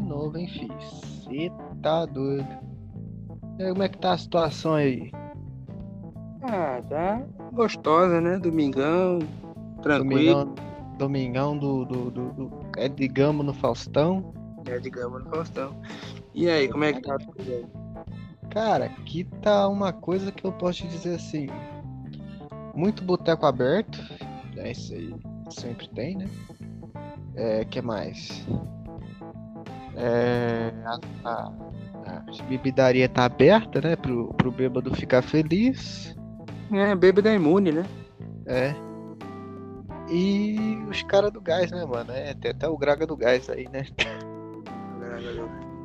de novo, hein, filho? Cê tá doido. E aí, como é que tá a situação aí? Ah, tá gostosa, né? Domingão, tranquilo. Domingão, domingão do, do, do, do- É de gamo no Faustão. É, digamos, no Faustão. E aí, como é que tá? Cara, aqui tá uma coisa que eu posso te dizer assim. Muito boteco aberto. É isso aí. Sempre tem, né? É, que mais? É, a, a, bebidaria tá aberta, né? Pro, pro bêbado ficar feliz. É, bêbado é imune, né? É. E os caras do gás, né, mano? É, tem até o Graga do gás aí, né?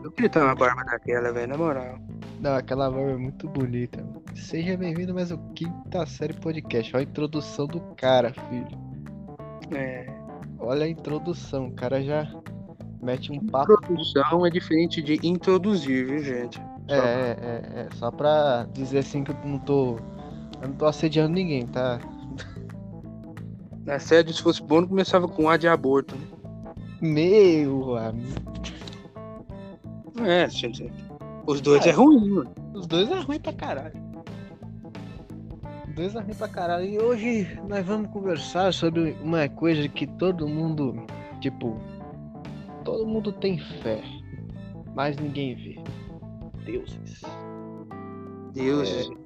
Eu queria ter uma barba daquela, velho, na moral. Não, aquela barba é muito bonita. mano. Seja bem-vindo mais ao quinta série podcast. Olha a introdução do cara, filho. É. Olha a introdução. O cara já mete um papo. Introdução é diferente de introduzir, viu, gente? É, é, é, é. Só pra dizer assim que eu não tô. Eu não tô assediando ninguém, tá? Na sede, se fosse bom, não começava com A de aborto. né? Meu amigo. É, gente. Os dois É. é ruim, mano. Os dois é ruim pra caralho. Os dois é ruim pra caralho. E hoje nós vamos conversar sobre uma coisa que todo mundo, tipo, todo mundo tem fé, mas ninguém vê. Deuses. Deus. É.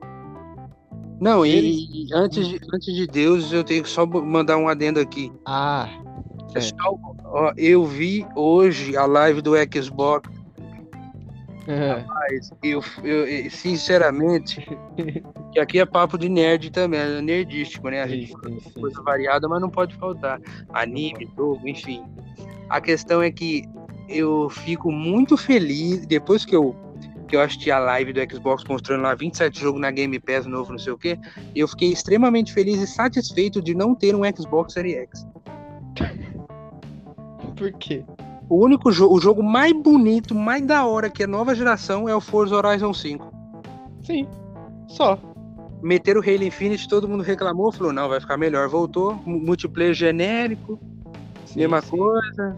Não, e, e antes, de, antes de Deus, eu tenho que só mandar um adendo aqui. Ah, é. Pessoal, ó, eu vi hoje a live do Xbox, mas eu, eu- sinceramente, que aqui é papo de nerd também, é nerdístico, né? A gente Sim, sim, coisa sim. variada, mas não pode faltar. Anime, jogo, enfim. A questão é que eu fico muito feliz, depois que eu, que eu assisti a live do Xbox mostrando lá 27 jogos na Game Pass novo, não sei o quê, eu fiquei extremamente feliz e satisfeito de não ter um Xbox Series X. Por quê? O único jogo, o jogo mais bonito, mais da hora que é nova geração é o Forza Horizon 5. Sim, só. Meteram o Halo Infinite, todo mundo reclamou, falou, não, vai ficar melhor. Voltou, mu- multiplayer genérico, Sim, mesma sim. coisa.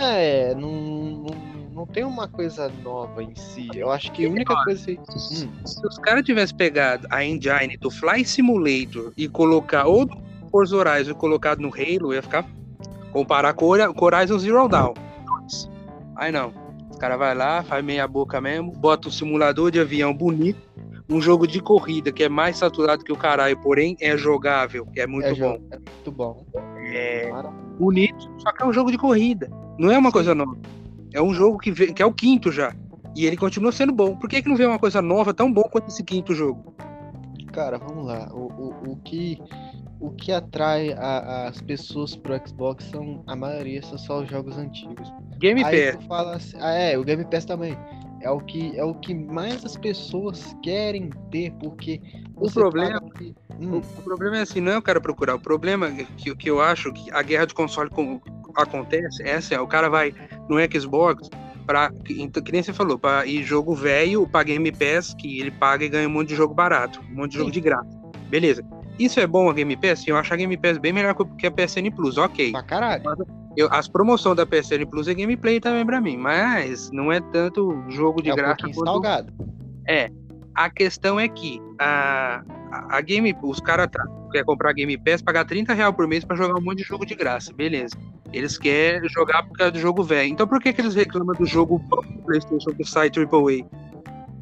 É, não, não, não tem uma coisa nova em si. Eu acho que a única coisa. que- Hum. Se os caras tivessem pegado a engine do Fly Simulator e colocar, ou do Forza Horizon e colocado no Halo, ia ficar. Comparar com o o Horizon Zero Dawn. Aí não. Os caras vai lá, faz meia boca mesmo, bota um simulador de avião bonito, um jogo de corrida que é mais saturado que o caralho, porém é jogável, que é muito é bom. É muito bom. É bonito, só que é um jogo de corrida. Não é uma Sim. coisa nova. É um jogo que, vê- que é o quinto já. E ele continua sendo bom. Por que, que não vê uma coisa nova tão bom quanto esse quinto jogo? Cara, vamos lá. O, o, o que o que atrai a- as pessoas pro Xbox são a maioria são só os jogos antigos. Game Aí Pass. tu fala assim, ah, é, o Game Pass também. É o que é o que mais as pessoas querem ter, porque O problema- que- O, Hum, o problema é assim, não é o cara procurar. O problema é que, que eu acho que a guerra de console com- acontece é assim, ó, o cara vai no Xbox pra, que, então, que nem você falou, pra ir jogo velho, pra Game Pass, que ele paga e ganha um monte de jogo barato, um monte de jogo Sim. de graça. Beleza. Isso é bom a Game Pass? Eu acho a Game Pass bem melhor que a PSN Plus, ok. pra caralho. Eu, as promoções da PSN Plus é gameplay também pra mim, mas não é tanto jogo de é um graça quanto salgado. a questão é que a, a, a Game, os caras querem comprar Game Pass, pagar 30 reais por mês pra jogar um monte de jogo de graça, beleza. Eles querem jogar por causa do jogo velho. Então por que, que eles reclamam do jogo do PlayStation que sai AAA?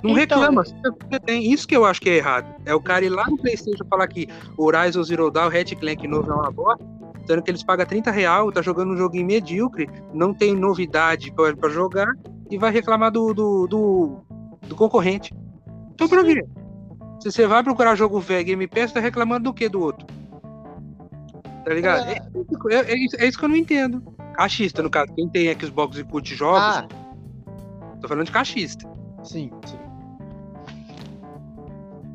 Não Então, reclama, você tem. Isso que eu acho que é errado. É o cara ir lá no PlayStation falar que Horizon Zero Dawn, Red Clank novo é uma bosta, sendo que eles pagam 30 reais, tá jogando um joguinho medíocre, não tem novidade pra, pra jogar e vai reclamar do, do, do, do concorrente. Então por quê? Se você vai procurar jogo velho Game Pass, tá reclamando do que do outro? Tá ligado? É. É, é- é isso, é isso que eu não entendo. Cachista, no caso, quem tem Xbox e curte jogos, Ah, tô falando de cachista. sim, sim.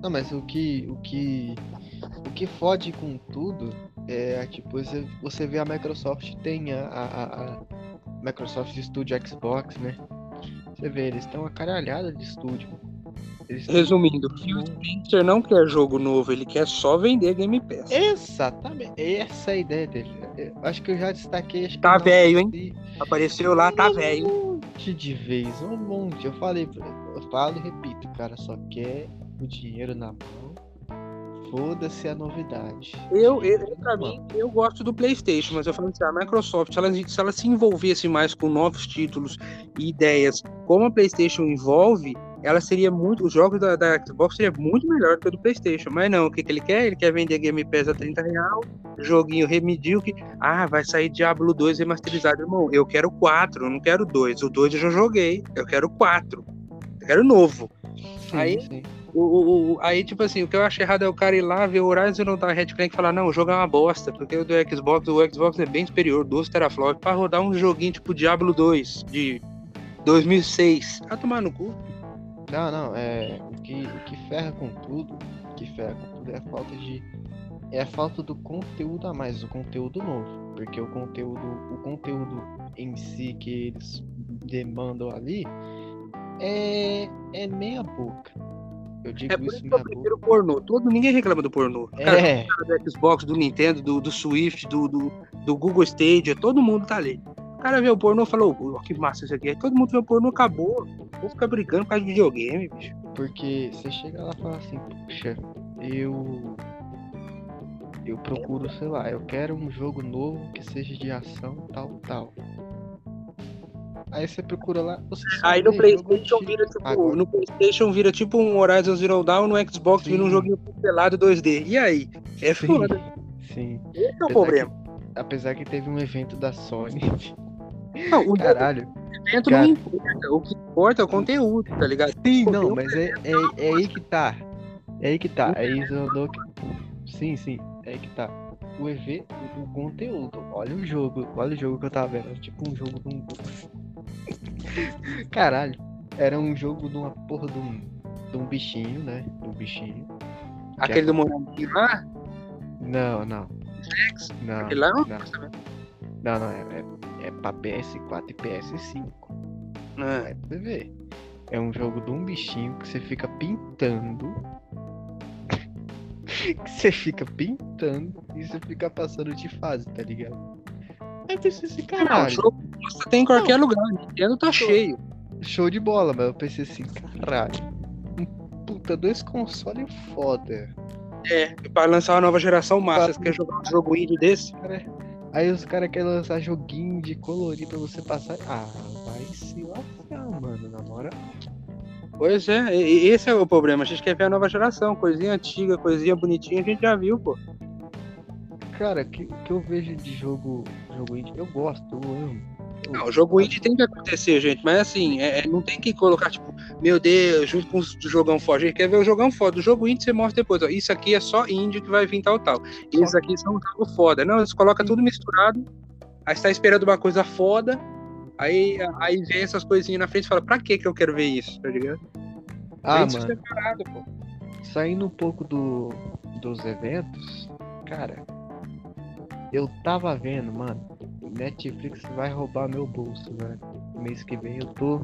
Não, mas o que o que o que fode com tudo é tipo você, você vê a Microsoft tem a, a, a- Microsoft Studio Xbox, né? Você vê, eles têm uma caralhada de estúdio. Eles Resumindo, Phil Spencer não quer jogo novo, ele quer só vender Game Pass. Exatamente, essa é a ideia dele. Eu acho que eu já destaquei. Tá velho, hein? Apareceu lá, tá velho. monte de vezes, um monte. Eu falei, eu falo e repito, cara, só quer o dinheiro na mão. Foda-se a novidade. Eu, eu, pra mim, eu gosto do PlayStation, mas eu falo assim, a Microsoft, se ela, se ela se envolvesse mais com novos títulos e ideias, como a PlayStation envolve, ela seria muito. Os jogos da, da Xbox seria muito melhor do que o do PlayStation. Mas não, o que, que ele quer? Ele quer vender Game Pass a 30 real, joguinho remedíocre. Ah, vai sair Diablo 2 remasterizado. Irmão, eu quero 4, eu não quero 2. O 2 eu já joguei, eu quero 4. Eu quero novo. Sim, aí, sim. O, o, aí, tipo assim, o que eu acho errado é o cara ir lá ver o Horizon não dar Red Clank e falar, não, o jogo é uma bosta, porque o do Xbox, o Xbox é bem superior, 12 teraflops, pra rodar um joguinho tipo Diablo 2 de 2006. Vai tomar no cu. Não, não, é. O que, o que ferra com tudo, o que ferra com tudo é a falta de. É a falta do conteúdo a mais, o conteúdo novo. Porque o conteúdo, o conteúdo em si que eles demandam ali é, é meia boca. Eu digo é por isso que eu prefiro boca. pornô. Todo, ninguém reclama do pornô. Cara, é. Cara do Xbox, do Nintendo, do, do Swift, do, do, do Google Stadia, todo mundo tá ali. O cara vê o pornô e falou, oh, que massa isso aqui. Aí todo mundo vê o pornô, acabou. Vou ficar brincando por causa de videogame, bicho. Porque você chega lá e fala assim, puxa, eu. Eu procuro, sei lá, eu quero um jogo novo que seja de ação, tal, tal. Aí você procura lá. Você aí no PlayStation vira tipo. Agora. No PlayStation vira tipo um Horizon Zero Dawn, no Xbox Sim. vira um joguinho pelado 2D. E aí? É Sim. foda. Sim. Esse é o problema. Que, apesar que teve um evento da Sony Não, o Caralho. evento Cara... não importa. O que importa é o conteúdo, tá ligado? Sim, não, mas é, é, é aí que tá. É aí que tá. É isso que... Sim, sim. É aí que tá. O evento, o conteúdo. Olha o jogo. Olha o jogo que eu tava vendo. Tipo um jogo um. Caralho. Era um jogo de uma porra de um, de um bichinho, né? De um bichinho. Aquele é... do moranguinho lá? Não, não. Sex? Não. Aquele lá não? Não, não, é, é é pra PS4 e PS5. É. pra ver. É um jogo de um bichinho que você fica pintando. que você fica pintando e você fica passando de fase, tá ligado? Aí eu pensei assim, caralho. Não, jogo você tem em qualquer não. lugar. Nintendo tá show, cheio. Show de bola, mas eu pensei assim, caralho. Puta, dois consoles foda. É, pra lançar uma nova geração massa, você quer jogar um jogo indie desse? Cara, Aí os caras querem lançar joguinho de colorir pra você passar. Ah, vai se lascar, mano, na moral. Pois é, esse é o problema. A gente quer ver a nova geração, coisinha antiga, coisinha bonitinha, a gente já viu, pô. Cara, o que, que eu vejo de jogo, jogo indie, eu gosto, eu amo. Não, o jogo indie tem que acontecer, gente, mas assim, é, é, não tem que colocar, tipo, meu Deus, junto com o jogão forte. A gente quer ver o jogão foda. O jogo indie você mostra depois, ó, isso aqui é só indie que vai vir tal, tal. Isso aqui são um jogo foda. Não, você coloca tudo misturado, aí você tá esperando uma coisa foda, aí, aí vem essas coisinhas na frente e fala, pra que que eu quero ver isso, tá ligado? Ah, mano. Separado, Saindo um pouco do, dos eventos, cara, eu tava vendo, mano, Netflix vai roubar meu bolso, velho. Mês que vem eu tô.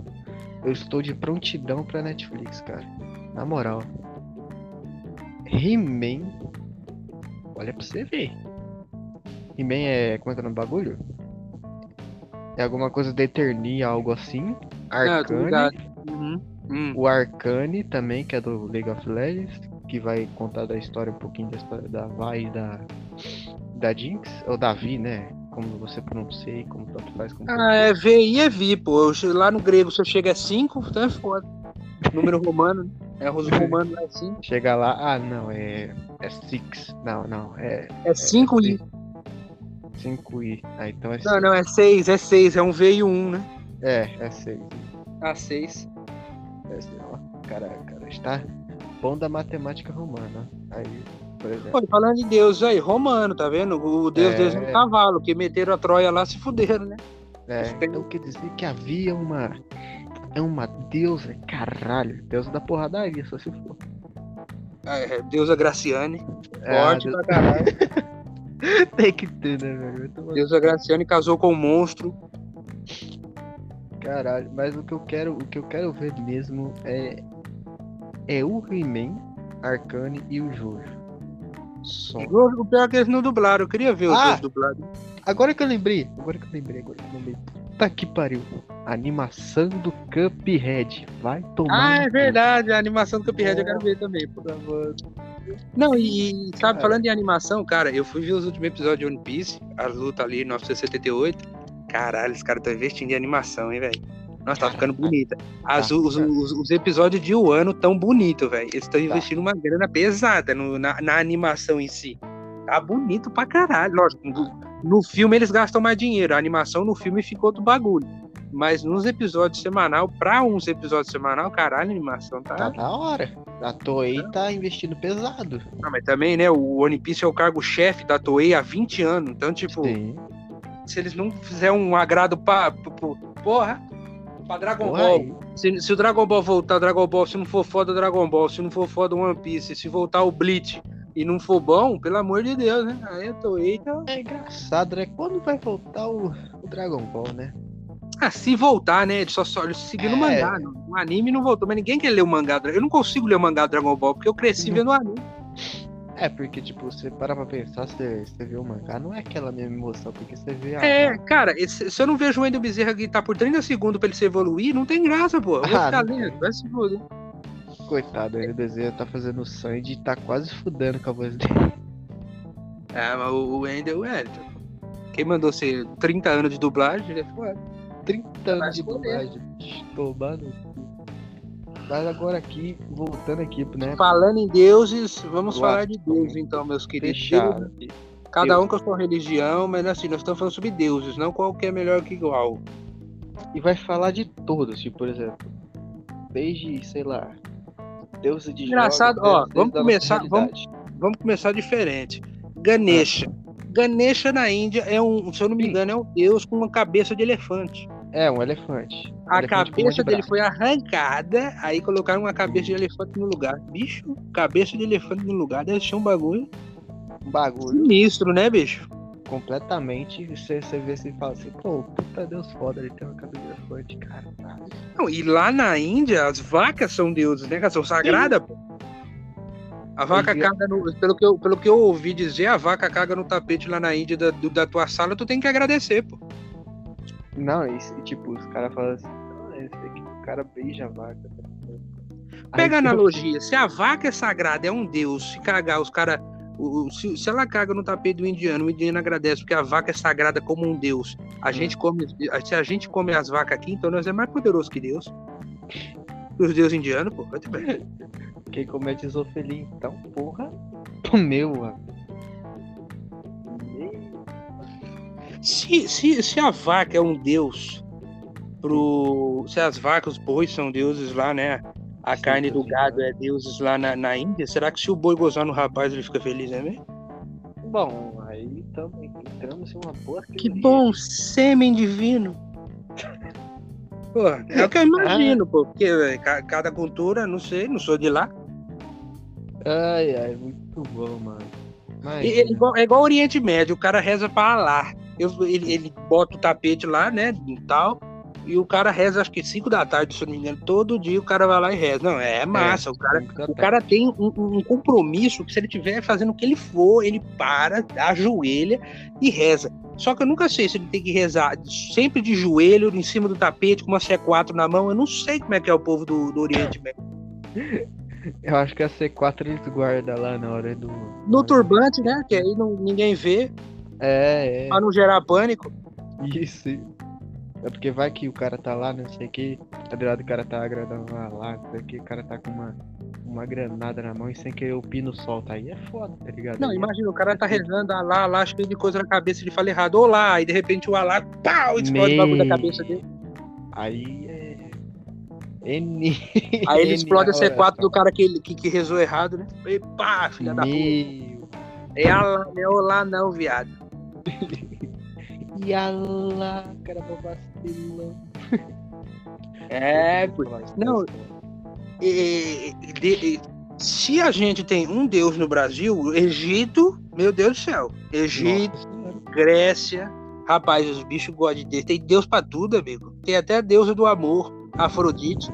Eu estou de prontidão pra Netflix, cara. Na moral. He-Man. Olha pra você ver. He-Man é. Como é que é o nome do bagulho? É alguma coisa de Eternia, algo assim. Ah, Arcane. Uhum. Hum. O Arcane também, que é do League of Legends. Que vai contar da história, um pouquinho da história da Vi e da. Da Jinx. Ou da Vi, né? como você pronuncia e como tanto faz. Como ah, é VI é VI, pô. Lá no grego, se eu chega a 5, então é foda. Número romano, é arroz romano, é 5. Chega lá, ah, não, é. É 6. Não, não, é. É 5i. 5i. Ah, então é Não, não, é 6, é 6, é um V e um, né? É, é 6. Ah, 6. É, ó, cara, cara, está bom da matemática romana. Aí por exemplo. Pô, falando de Deus aí, romano, tá vendo? O Deus é... deles no cavalo, que meteram a Troia lá se fuderam, né? É, então quer dizer que havia uma. É uma deusa, caralho, deusa da porradaria, só se for. É, deusa Graciane. É, forte pra caralho. Tem que ter, né, velho? Deusa Graciane casou com um monstro. Caralho, mas o que eu quero, o que eu quero ver mesmo é é o He-Man, Arcane e o Jojo. Só. O pior é que eles não dublaram, eu queria ver os Ah! dois dublados. Agora que eu lembrei, agora que eu lembrei, agora que eu lembrei. Puta que pariu. Animação do Cuphead. Vai tomar. Ah, é verdade, a animação do Cuphead eu quero ver também, pô. Não, e, sabe, Cara. falando de animação, cara, eu fui ver os últimos episódios de One Piece, as lutas ali, 978. Caralho, os caras estão investindo em animação, hein, velho? Nossa, tá ficando bonita. As, Tá, os, cara. os, os episódios de um ano tão bonitos, velho. Eles estão Tá. investindo uma grana pesada no- na, na animação em si. Tá bonito pra caralho. Lógico, no, filme eles gastam mais dinheiro. A animação no filme ficou outro bagulho. Mas nos episódios semanal, pra uns episódios semanal, caralho, a animação tá. Tá da hora. A Toei tá investindo pesado. Não, mas também, né? O One Piece é o cargo-chefe da Toei há 20 anos. Então, tipo, Sim. se eles não fizerem um agrado pra. pra- pra- porra! Pra Dragon Ball. Se, se o Dragon Ball voltar, Dragon Ball, se não for foda o Dragon Ball, se não for foda o One Piece, se voltar o Bleach e não for bom, pelo amor de Deus, né? Aí a Toei tá. É engraçado, né? Quando vai voltar o, o Dragon Ball, né? Ah, se voltar, né? Só, só seguindo o É. mangá. No, no anime não voltou, mas ninguém quer ler o mangá. do- Eu não consigo ler o mangá do Dragon Ball, porque eu cresci Uhum. vendo o anime. É, porque, tipo, você para pra pensar, você, você vê o mangá, não é aquela mesma emoção, porque você vê a. É, cara, esse- se eu não vejo o Wendel Bezerra gritar por 30 segundos pra ele se evoluir, não tem graça, pô. Eu vou Ah, ficar lendo, vai se foder. Coitado, ele desenha, tá fazendo sangue e tá quase fudendo com a voz dele. É, mas o Wendel, é. Quem mandou ser 30 anos de dublagem, ele é foda. 30 Vai anos de dublagem. Tomando. Mas agora aqui, voltando aqui, né? Falando em deuses, vamos falar de. Deus, então, meus queridos. Fechado. Cada um com a sua religião, mas assim, nós estamos falando sobre deuses, não qual que é melhor que igual. E vai falar de todos, tipo, por exemplo. Desde, sei lá. Deus de Engraçado, jogos, ó, vamos começar- realidade. Vamos começar diferente. Ganesha. Ganesha na Índia é um, se eu não me engano, é um deus com uma cabeça de elefante. É, um elefante. A Elefante cabeça de dele braço. foi arrancada, aí colocaram uma cabeça de elefante no lugar. Bicho, cabeça de elefante no lugar deve ser um bagulho Um bagulho sinistro, né, bicho? completamente. Você, você vê assim e fala assim, pô, puta Deus foda, ele tem uma cabeça de elefante, cara. Não, e lá na Índia, as vacas são deuses, né? São sagradas, pô. A vaca Hoje- caga no. Pelo que, eu, pelo que eu ouvi dizer, a vaca caga no tapete lá na Índia da, do- da tua sala, tu tem que agradecer, pô. Não, e, e, tipo, os caras falam assim, ah, esse aqui, o cara beija a vaca. Aí, Pega a tipo, analogia. Se a vaca é sagrada, é um deus, se cagar, os caras. Se, se ela caga no tapete do indiano, o indiano agradece porque a vaca é sagrada como um deus. A Hum. gente come. Se a gente come as vacas aqui, então nós é mais poderoso que Deus. Os deuses indianos, pô, vai te bem. Quem comete zoofilia, então, porra, meu, mano. Se, se, se a vaca é um deus pro. Se as vacas, os bois são deuses lá, né? A carne do gado é deuses lá na, na Índia, será que se o boi gozar no rapaz ele fica feliz, né, mesmo? Bom, aí também entramos em uma boa Que bom sêmen divino. Pô, é o que eu imagino, pô, porque véi, ca- cada cultura, não sei, não sou de lá. Ai, ai, muito bom, mano. Mas, É igual, é igual o Oriente Médio, o cara reza pra Alá. Eu- ele, ele bota o tapete lá, né, e tal, e o cara reza acho que 5 da tarde, se eu não me engano, todo dia o cara vai lá e reza. Não, é massa, o cara O cara tem um, um compromisso que se ele estiver fazendo o que ele for, ele para, ajoelha e reza. Só que eu nunca sei se ele tem que rezar sempre de joelho, em cima do tapete, com uma C4 na mão. Eu não sei como é que é o povo do, do Oriente Médio. Eu acho que a C4 eles guardam lá na hora do. No turbante, né? Que aí não, ninguém vê, É, é. pra não gerar pânico. Isso. É porque vai que o cara tá lá, não sei o que, tá ligado? O cara tá agradando lá, não sei o que, o cara tá com uma, uma granada na mão e sem querer o pino solta. Aí é foda, tá ligado? Não, Aí é- imagina, o cara tá rezando, Alá, Alá, cheio de coisa na cabeça, ele fala errado, olá, aí de repente o Alá, pau, explode o bagulho da cabeça dele. Aí é. N. Aí ele N explode a hora, C4 do cara que, ele- que, que rezou errado, né? E pá, filha da puta. É Alá, não é olá não, viado. E lá, cara, vacilão. É, pô. Não, E- de- e- se a gente tem um deus no Brasil, Egito, meu Deus do céu. Egito, Grécia, rapaz, os bichos gostam de Deus. Tem Deus pra tudo, amigo. Tem até a deusa do amor, Afrodite.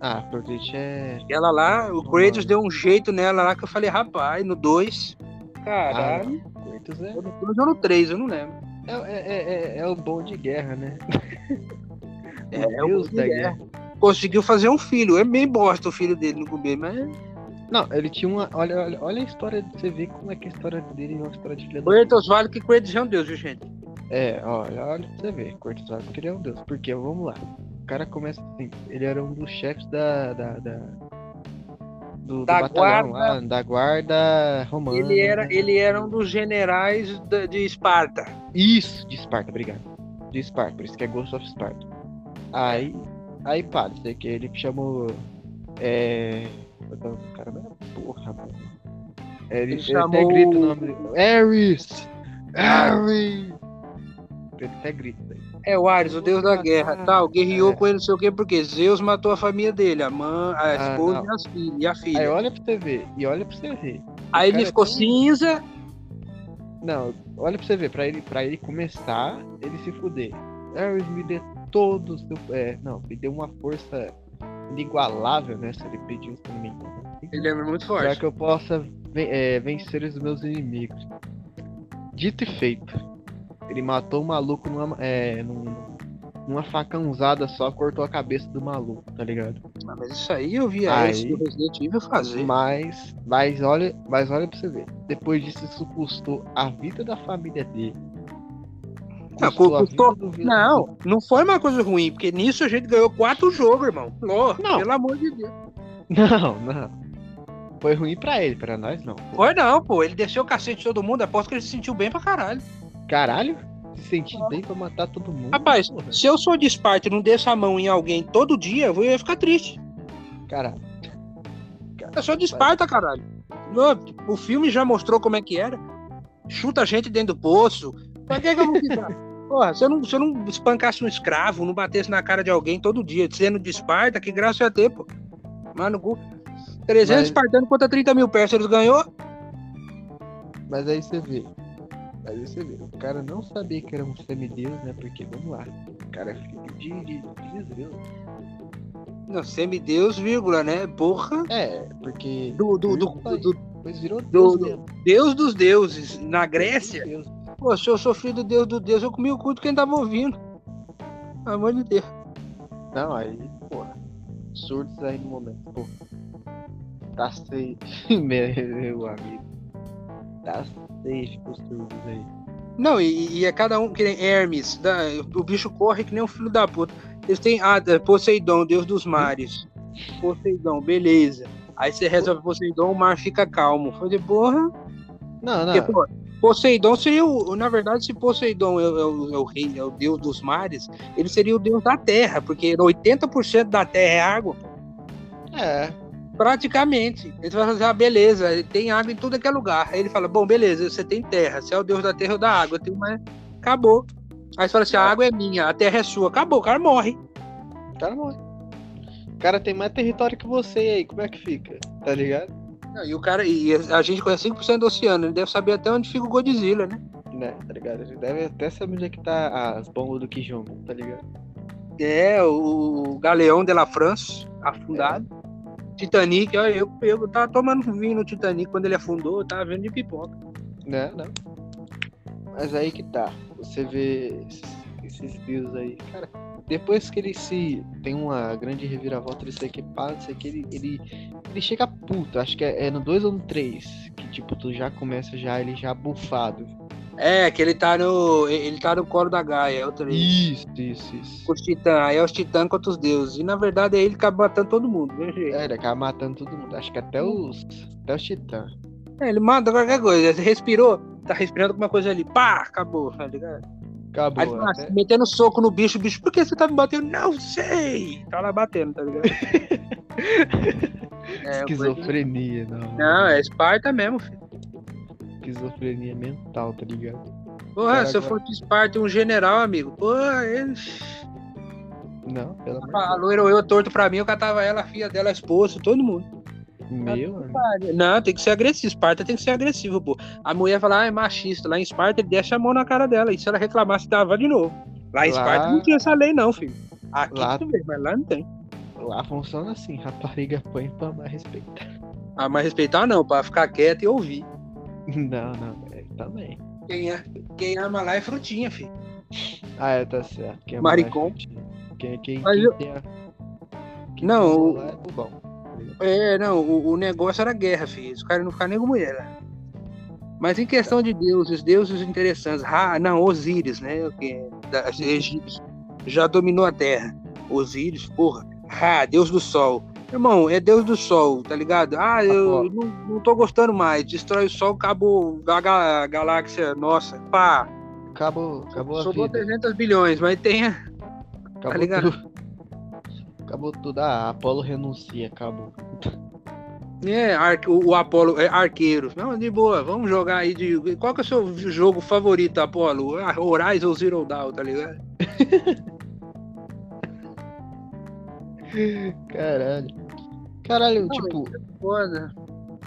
Ah, Afrodite é. Ela lá, o Kratos deu um jeito nela lá que eu falei, rapaz, no 2. Caralho. Ah, é, no ou no 3, eu não lembro. é, é, é, é o bom de guerra, né? É, o é o Deus bom de guerra. guerra. Conseguiu fazer um filho. É meio bosta o filho dele no começo, mas. Não, ele tinha uma. Olha, olha, olha a história. Você vê como é que a história dele é uma história de filha Kratos vale que Kratos é um deus, viu, gente? É, olha, olha pra você ver. Kratos sabe que ele é um deus. Porque, vamos lá. O cara começa assim. Ele era um dos chefes da. da, da do, do Da batalhão guarda. lá, da guarda romana. Ele era, ele era um dos generais da- de Esparta. Isso, de Esparta, obrigado. De Esparta, por isso que é Ghost of Sparta. Aí. Aí, pá, sei que ele chamou. É. Caramba, porra, mano. É, Ele, Ele ele até chamou- grita o nome dele. Ares! Ares! Ele até grita. daí. É o Ares, o deus da guerra, tal. Guerreou É. com ele, não sei o quê, porque Zeus matou a família dele, a mãe, a Ah, esposa não. e, as filhas, e a filha. Aí olha pra você ver. E olha pra você ver. Aí ele ficou tão- cinza. Não, olha pra você ver. Pra ele, pra ele começar, ele se fuder. Ares me dê todo o seu. É, não, me deu uma força inigualável, né? Se ele pediu pra mim. Ele é muito forte. que eu possa é, vencer os meus inimigos. Dito e feito. Ele matou o maluco numa, é, num- numa facãozada só, cortou a cabeça do maluco, tá ligado? Ah, Mas isso aí eu via Aí- esse do Resident Evil fazer. Mas, mas olha, mas olha pra você ver. Depois disso, isso custou a vida da família dele. Não, Custou. Não, não foi uma coisa ruim, porque nisso a gente ganhou quatro jogos, irmão. Não. Pelo amor de Deus. Não, não. Foi ruim pra ele, pra nós não. Foi não, pô. Ele desceu o cacete de todo mundo. Aposto que ele se sentiu bem pra caralho. Caralho, se sentir bem pra matar todo mundo. Rapaz, porra. se eu sou de Esparta e não desço a mão em alguém todo dia, eu ia ficar triste. Caralho. Eu sou de Esparta, caralho. O filme já mostrou como é que era. Chuta a gente dentro do poço. Pra que, que eu vou ficar? Porra, se eu, não, se eu não espancasse um escravo, não batesse na cara de alguém todo dia, sendo de Esparta, que graça ia ter, pô. Mano, cu. 300 Mas- espartanos contra 30 mil persas, eles ganhou? Mas aí você vê. Aí você vê. O cara não sabia que era um semideus, né? Porque, vamos lá. O cara é filho de, de, de Zeus. Não, semideus, vírgula, né? Porra. É, porque. Do, do, do, do Depois virou Deus do-. Deus dos deuses. Na Grécia, Deus. pô, se eu sou filho do Deus do Deus, eu comi o culto quem tava ouvindo. Pelo amor de Deus. Não, aí, porra. Surdos aí no momento. Pô. Tá safe, meu amigo. Com os surdos aí. Não, e, e é cada um que nem Hermes. da- o bicho corre que nem um filho da puta. Eles têm ah, é Poseidon, Deus dos mares. Poseidon, beleza. Aí você resolve Poseidon, o mar fica calmo. Foi de porra. Não, não. Porque, pô, Poseidon seria o. Na verdade, se Poseidon é, o- é o, é o rei, é o deus dos mares, ele seria o deus da terra, porque 80% da terra é água. É. Praticamente. Ele vai fazer, ah, beleza, ele tem água em tudo que é lugar. Aí ele fala, bom, beleza, você tem terra, você é o deus da terra ou da água, tenho mais. Acabou. Aí você fala assim, a água é minha, a terra é sua. Acabou, o cara morre. O cara morre. O cara tem mais território que você aí, como é que fica? Tá ligado? Não, E o cara, e a gente conhece 5% do oceano, ele deve saber até onde fica o Godzilla, né? Né, tá ligado? Ele deve até saber onde é que tá as bombas do Kijong, tá ligado? É, o Galeão de la France, afundado. Titanic, olha, eu, eu tava tomando vinho no Titanic quando ele afundou, tava vendo de pipoca. Né, não. Mas aí que tá. Você vê esses, esses deuses aí, cara. Depois que ele se. Tem uma grande reviravolta, ele se equipar, não sei que, ele, ele. Ele chega puto, acho que é, é no 2 ou no 3. Que tipo, tu já começa já, ele já bufado. É, que ele tá no. Ele tá no colo da Gaia, é o. Isso, isso, isso. Os titãs, aí é os titãs contra os deuses. E na verdade é ele que acaba matando todo mundo, viu, gente? É, ele acaba matando todo mundo. Acho que até os. Até os titãs. É, ele mata qualquer coisa. Você respirou, tá respirando alguma coisa ali, pá, acabou, tá ligado? Acabou. Aí ele fala até- assim, metendo soco no bicho, bicho, por que você tá me batendo? Não sei! Tá lá batendo, tá ligado? é, Esquizofrenia, não. Não, é Esparta mesmo, filho. Esquizofrenia mental, tá ligado? Porra, se eu for de Esparta um general, amigo, porra, ele. Não, pelo amor A loira eu torto pra mim, eu catava ela, a filha dela, a esposa, todo mundo. Meu. Não, tem que ser agressivo. Esparta tem que ser agressivo, pô. A mulher fala, ah, é machista. Lá em Esparta ele deixa a mão na cara dela. E se ela reclamasse, dava de novo. Lá em Lá- Esparta não tinha essa lei, não, filho. Aqui Lá- tu vê, mas lá não tem. Lá funciona assim, rapariga põe pra mais respeitar. Ah, mas respeitar não, pra ficar quieto e ouvir. Não, não, é, também. Quem, é, quem ama lá é frutinha, filho. Ah, é, tá certo. Quem é Maricom. mais Quem, quem, Mas quem eu- tem a... quem Não, tem o- lá é bobão. É, não, o, o negócio era guerra, filho. Os caras não ficaram nem com mulher, né? Mas em questão de deuses, deuses interessantes. Ra, não, Osíris, né? o Que, da, egípcio, já dominou a terra. Osíris, porra. Ra, deus do sol. Irmão, é deus do sol, tá ligado? Ah, eu Apolo. não, não tô gostando mais. Destrói o sol, acabou a, ga- a galáxia nossa. Pá, Acabou, acabou a sobrou vida. 300 bilhões, mas tem. a- Acabou ligado? tudo. Acabou tudo. Ah, Apolo renuncia, acabou. É, arque- o, o Apolo é arqueiro. Não, de boa, vamos jogar aí de. Qual que é o seu jogo favorito, Apolo? Ah, Horizon Zero Dawn, tá ligado? Caralho. Caralho, Não, tipo, Foda.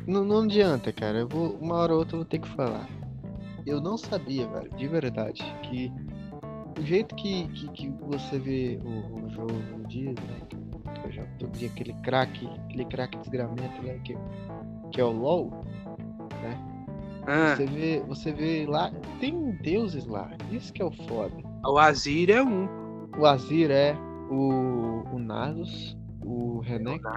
não, não adianta, cara. Eu vou, uma hora ou outra eu vou ter que falar. Eu não sabia, velho, de verdade, que o jeito que, que, que você vê o, o jogo no dia, né? Que eu jogo todo dia aquele craque, aquele craque desgramento, né? Que, que é o LOL. Ah, Você vê, você vê lá, tem deuses lá. Isso que é o foda. o Azir é um. O Azir é o, o Nasus, o Renekton.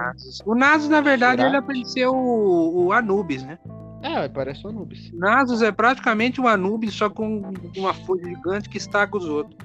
O Nasus, na verdade, ele apareceu o, o Anubis, né? É, parece o Anubis. Nasus é praticamente um Anubis, só com uma folha gigante que estaca os outros.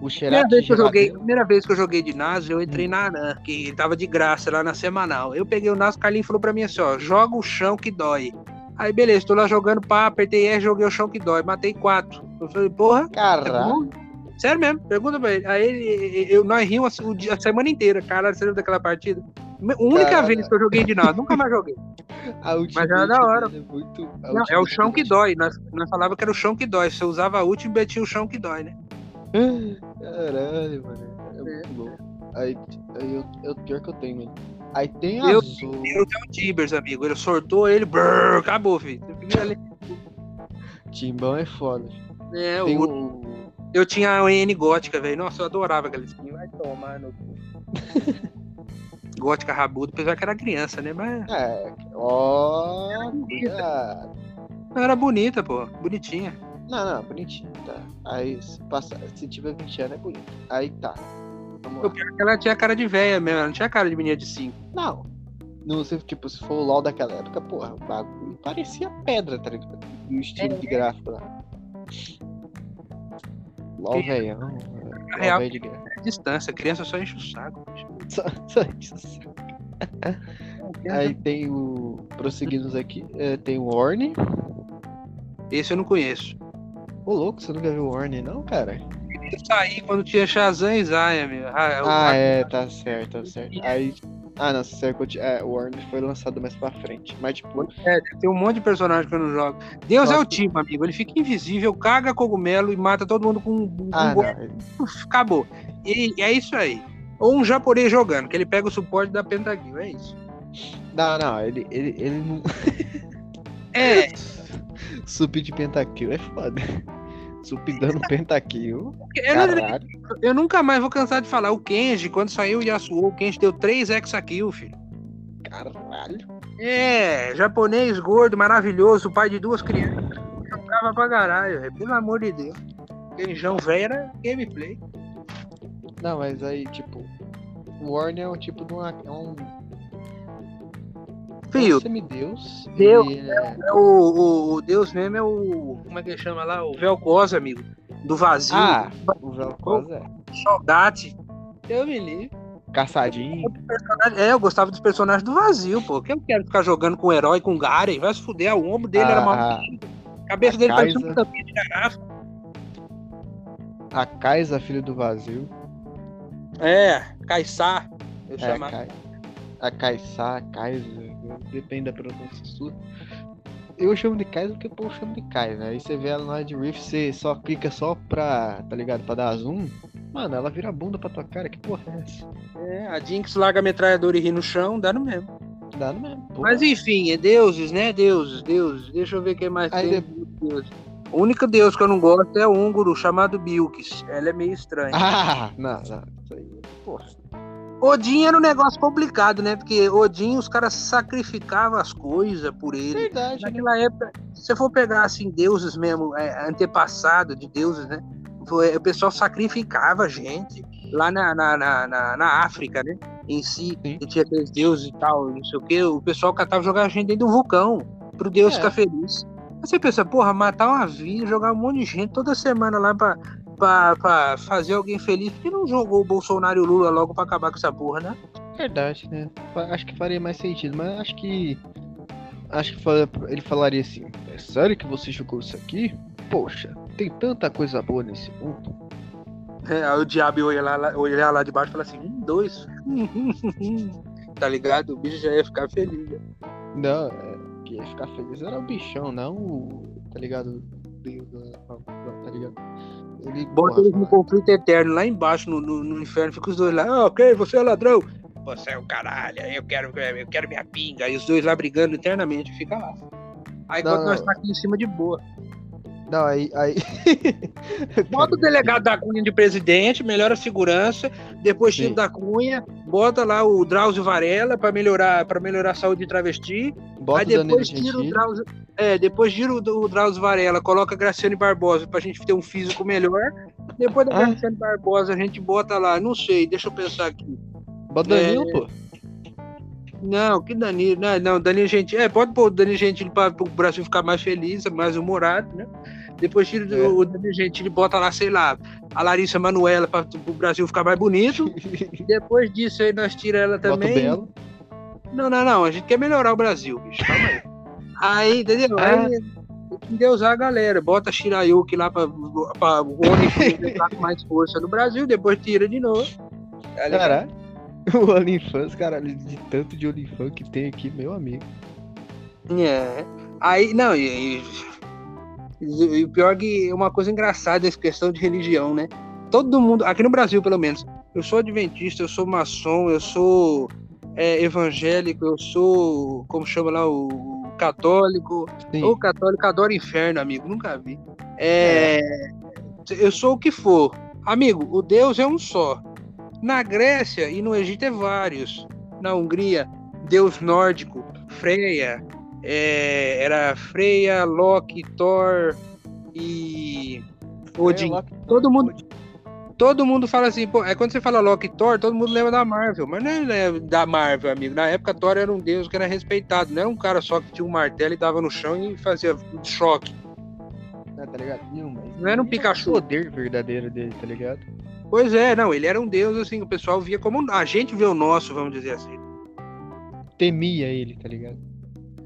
O Primeira vez, que eu joguei, primeira vez que eu joguei de Nasus, eu entrei na Aran, que tava de graça lá na semanal. Eu peguei o Nasus, o Carlinhos falou pra mim assim, ó, joga o chão que dói. Aí beleza, tô lá jogando, pá, apertei R, joguei o chão que dói, matei quatro. Eu falei, porra, é Caralho. bom? Sério mesmo, pergunta pra ele. Aí ele, eu, nós rimos dia- a semana inteira, caralho, você lembra daquela partida? A única Caralho. vez que eu joguei de Nasus, nunca mais joguei. A Mas era da hora. É muito, a Não, é o chão que dói, nós, nós falava que era o chão que dói. Você usava a ult e metia o chão que dói, né? Caralho, mano. É muito bom. Aí, aí eu, é o pior que eu tenho, mano. Aí tem Eu- azul. Deus é o Tibers, amigo. Ele sortou ele, brrr, acabou, filho. Timbão é foda. É, Tem o- o. Eu tinha a N gótica, velho. Nossa, eu adorava aquela skin. Vai tomar no cu. gótica rabuda, apesar que era criança, né? Mas É, ó. cuidado. não era bonita, pô. Bonitinha. Não, não, bonitinho, tá. Aí se, passar, se tiver 20 anos é bonito. Aí tá. Vamos O pior é que ela tinha cara de velha mesmo, ela não tinha cara de menina de 5. Não. Não, se, tipo, se for o LOL daquela época, porra, o bagulho parecia pedra, tá ligado? O estilo de gráfico lá. LOL real- velho de guerra. É distância, criança só enche o saco. Só, só isso. Aí tem o. Prosseguindo aqui, é, tem o Orne. Esse eu não conheço. Ô louco, você nunca viu o Orne, não, cara? Eu saí quando tinha Shazam e Zaya, meu. Ah, o- Ah, é, tá certo, tá certo. Aí. Ah, não, conti- é, o Orne foi lançado mais pra frente. Mas, tipo, É, tem um monte de personagem que eu não jogo. Deus é o time, amigo. Ele fica invisível, caga cogumelo e mata todo mundo com um ah, um golpe. Acabou. E, e é isso aí. Ou um japonês jogando, que ele pega o suporte da pentakill. É isso. Não, não, ele, ele, ele não. É, Sup de pentakill é foda. Sup dando pentakill. Caralho. eu nunca mais vou cansar de falar. O Kenji, quando saiu o Yasuo, o Kenji deu 3 hexakill, filho. Caralho. É, japonês gordo, maravilhoso, pai de duas crianças. Jogava pra caralho. Pelo amor de Deus. Kenjão velho era gameplay. Não, mas aí, tipo. O Orne é um tipo de uma. É um. Filho, um semideus. Deus. Ele é... O, o, Deus mesmo é o. Como é que ele chama lá? O Vel'Koz, amigo. Do vazio. Ah, o Vel'Koz é. Saudade. Eu me livre. Caçadinho. É, eu gostava dos personagens do vazio, pô. Que eu quero ficar jogando com o herói, com o Garen. Vai se fuder, o ombro dele era uma. A, A cabeça a dele parecia Kai'Sa. uma tampinha de garrafa. a Kaisa, filho do vazio. É, Kaysar. Eu É, chamava. Kai, a Kaisa, a Kaisa. Depende da pronúncia sua. Eu chamo de Kaisa porque o povo chama de Kaisa. Aí você vê ela na hora de Rift, você só clica só pra. tá ligado? Pra dar zoom. Mano, ela vira bunda pra tua cara. Que porra é essa? É, a Jinx larga a metralhadora e ri no chão, dá no mesmo. Dá no mesmo. porra. Mas enfim, é deuses, né? Deuses, deuses. Deixa eu ver quem mais Aí tem. Deus. O único deus que eu não gosto é o húngaro chamado Bilkis. Ela é meio estranha. Ah, não, não. Isso aí. Porra. Odin era um negócio complicado, né? Porque Odin, os caras sacrificavam as coisas por ele. Verdade. né? Naquela época, se você for pegar assim, deuses mesmo, é, antepassado de deuses, né? Foi, o pessoal sacrificava gente lá na, na, na, na, na África, né? Em si, Sim. que tinha aqueles deuses e tal, não sei o quê. O pessoal catava jogar gente dentro do vulcão pro Deus É. ficar feliz. Aí você pensa, porra, matar uma vida, jogar um monte de gente toda semana lá pra, pra, pra fazer alguém feliz. Por que não jogou o Bolsonaro e o Lula logo pra acabar com essa porra, né? Verdade, né? Acho que faria mais sentido, mas acho que. Acho que ele falaria assim: É sério que você jogou isso aqui? Poxa, tem tanta coisa boa nesse mundo. É, aí o diabo olha lá, olhar lá de baixo e fala assim, um, dois. tá ligado? O bicho já ia ficar feliz. né? Não, é, que ia ficar feliz era o bichão, não o. Tá ligado? O Deus lá, Tá ligado? Ele. Bota eles no fala- conflito eterno, lá embaixo no, no, no inferno, fica os dois lá, ah, ok, você é ladrão. Você é o caralho, eu quero, eu quero minha pinga. E os dois lá brigando eternamente, fica lá. Aí quando nós tá aqui em cima de boa. Não, aí. aí... Bota o delegado da Cunha de presidente, melhora a segurança, depois tira da Cunha, bota lá o Drauzio Varela pra melhorar, pra melhorar a saúde de travesti. Bota Aí depois tira o. Drauzio. É, depois tira o, o Drauzio Varela, coloca a Graciane Barbosa pra gente ter um físico melhor. Depois da Ah. Graciane Barbosa, a gente bota lá, não sei, deixa eu pensar aqui. Bota Danilo, É. pô. Não, que Danilo. Não, não Danilo Gentili. É, pode pôr o Danilo Gentili para o Brasil ficar mais feliz, mais humorado, né? Depois tira É. o Danilo Gentili, bota lá, sei lá, a Larissa Manuela para o Brasil ficar mais bonito. Depois disso aí nós tira ela o também. Não, não, não. A gente quer melhorar o Brasil, bicho. Calma aí. Aí, entendeu? Ah. Aí tem que endeusar a galera. Bota a Shirayuki lá pra, pra o OnlyFans com mais força no Brasil, depois tira de novo. Caralho. O OnlyFans, caralho, de tanto de OnlyFans que tem aqui, meu amigo. É. Aí, não, e, e- e o pior é que é uma coisa engraçada essa questão de religião, né? Todo mundo, aqui no Brasil pelo menos, eu sou adventista, eu sou maçom, eu sou é, evangélico, eu sou, como chama lá, o católico. Sim. O católico adora inferno, amigo, nunca vi. É, Eu sou o que for. Amigo, o Deus é um só. Na Grécia e no Egito é vários. Na Hungria, Deus nórdico, Freia, é, era Freia, Loki, Thor e Odin. É, Loki- Todo mundo, todo mundo fala assim, pô, é quando você fala Loki e Thor, todo mundo lembra da Marvel, mas não é da Marvel, amigo. Na época, Thor era um deus que era respeitado, não era um cara só que tinha um martelo e dava no chão e fazia choque. Ah, tá ligado? Não, mas Não era um Pikachu. O poder verdadeiro dele, tá ligado? Pois é, não, ele era um deus, assim, o pessoal via como. A gente vê o nosso, vamos dizer assim. Temia ele, tá ligado?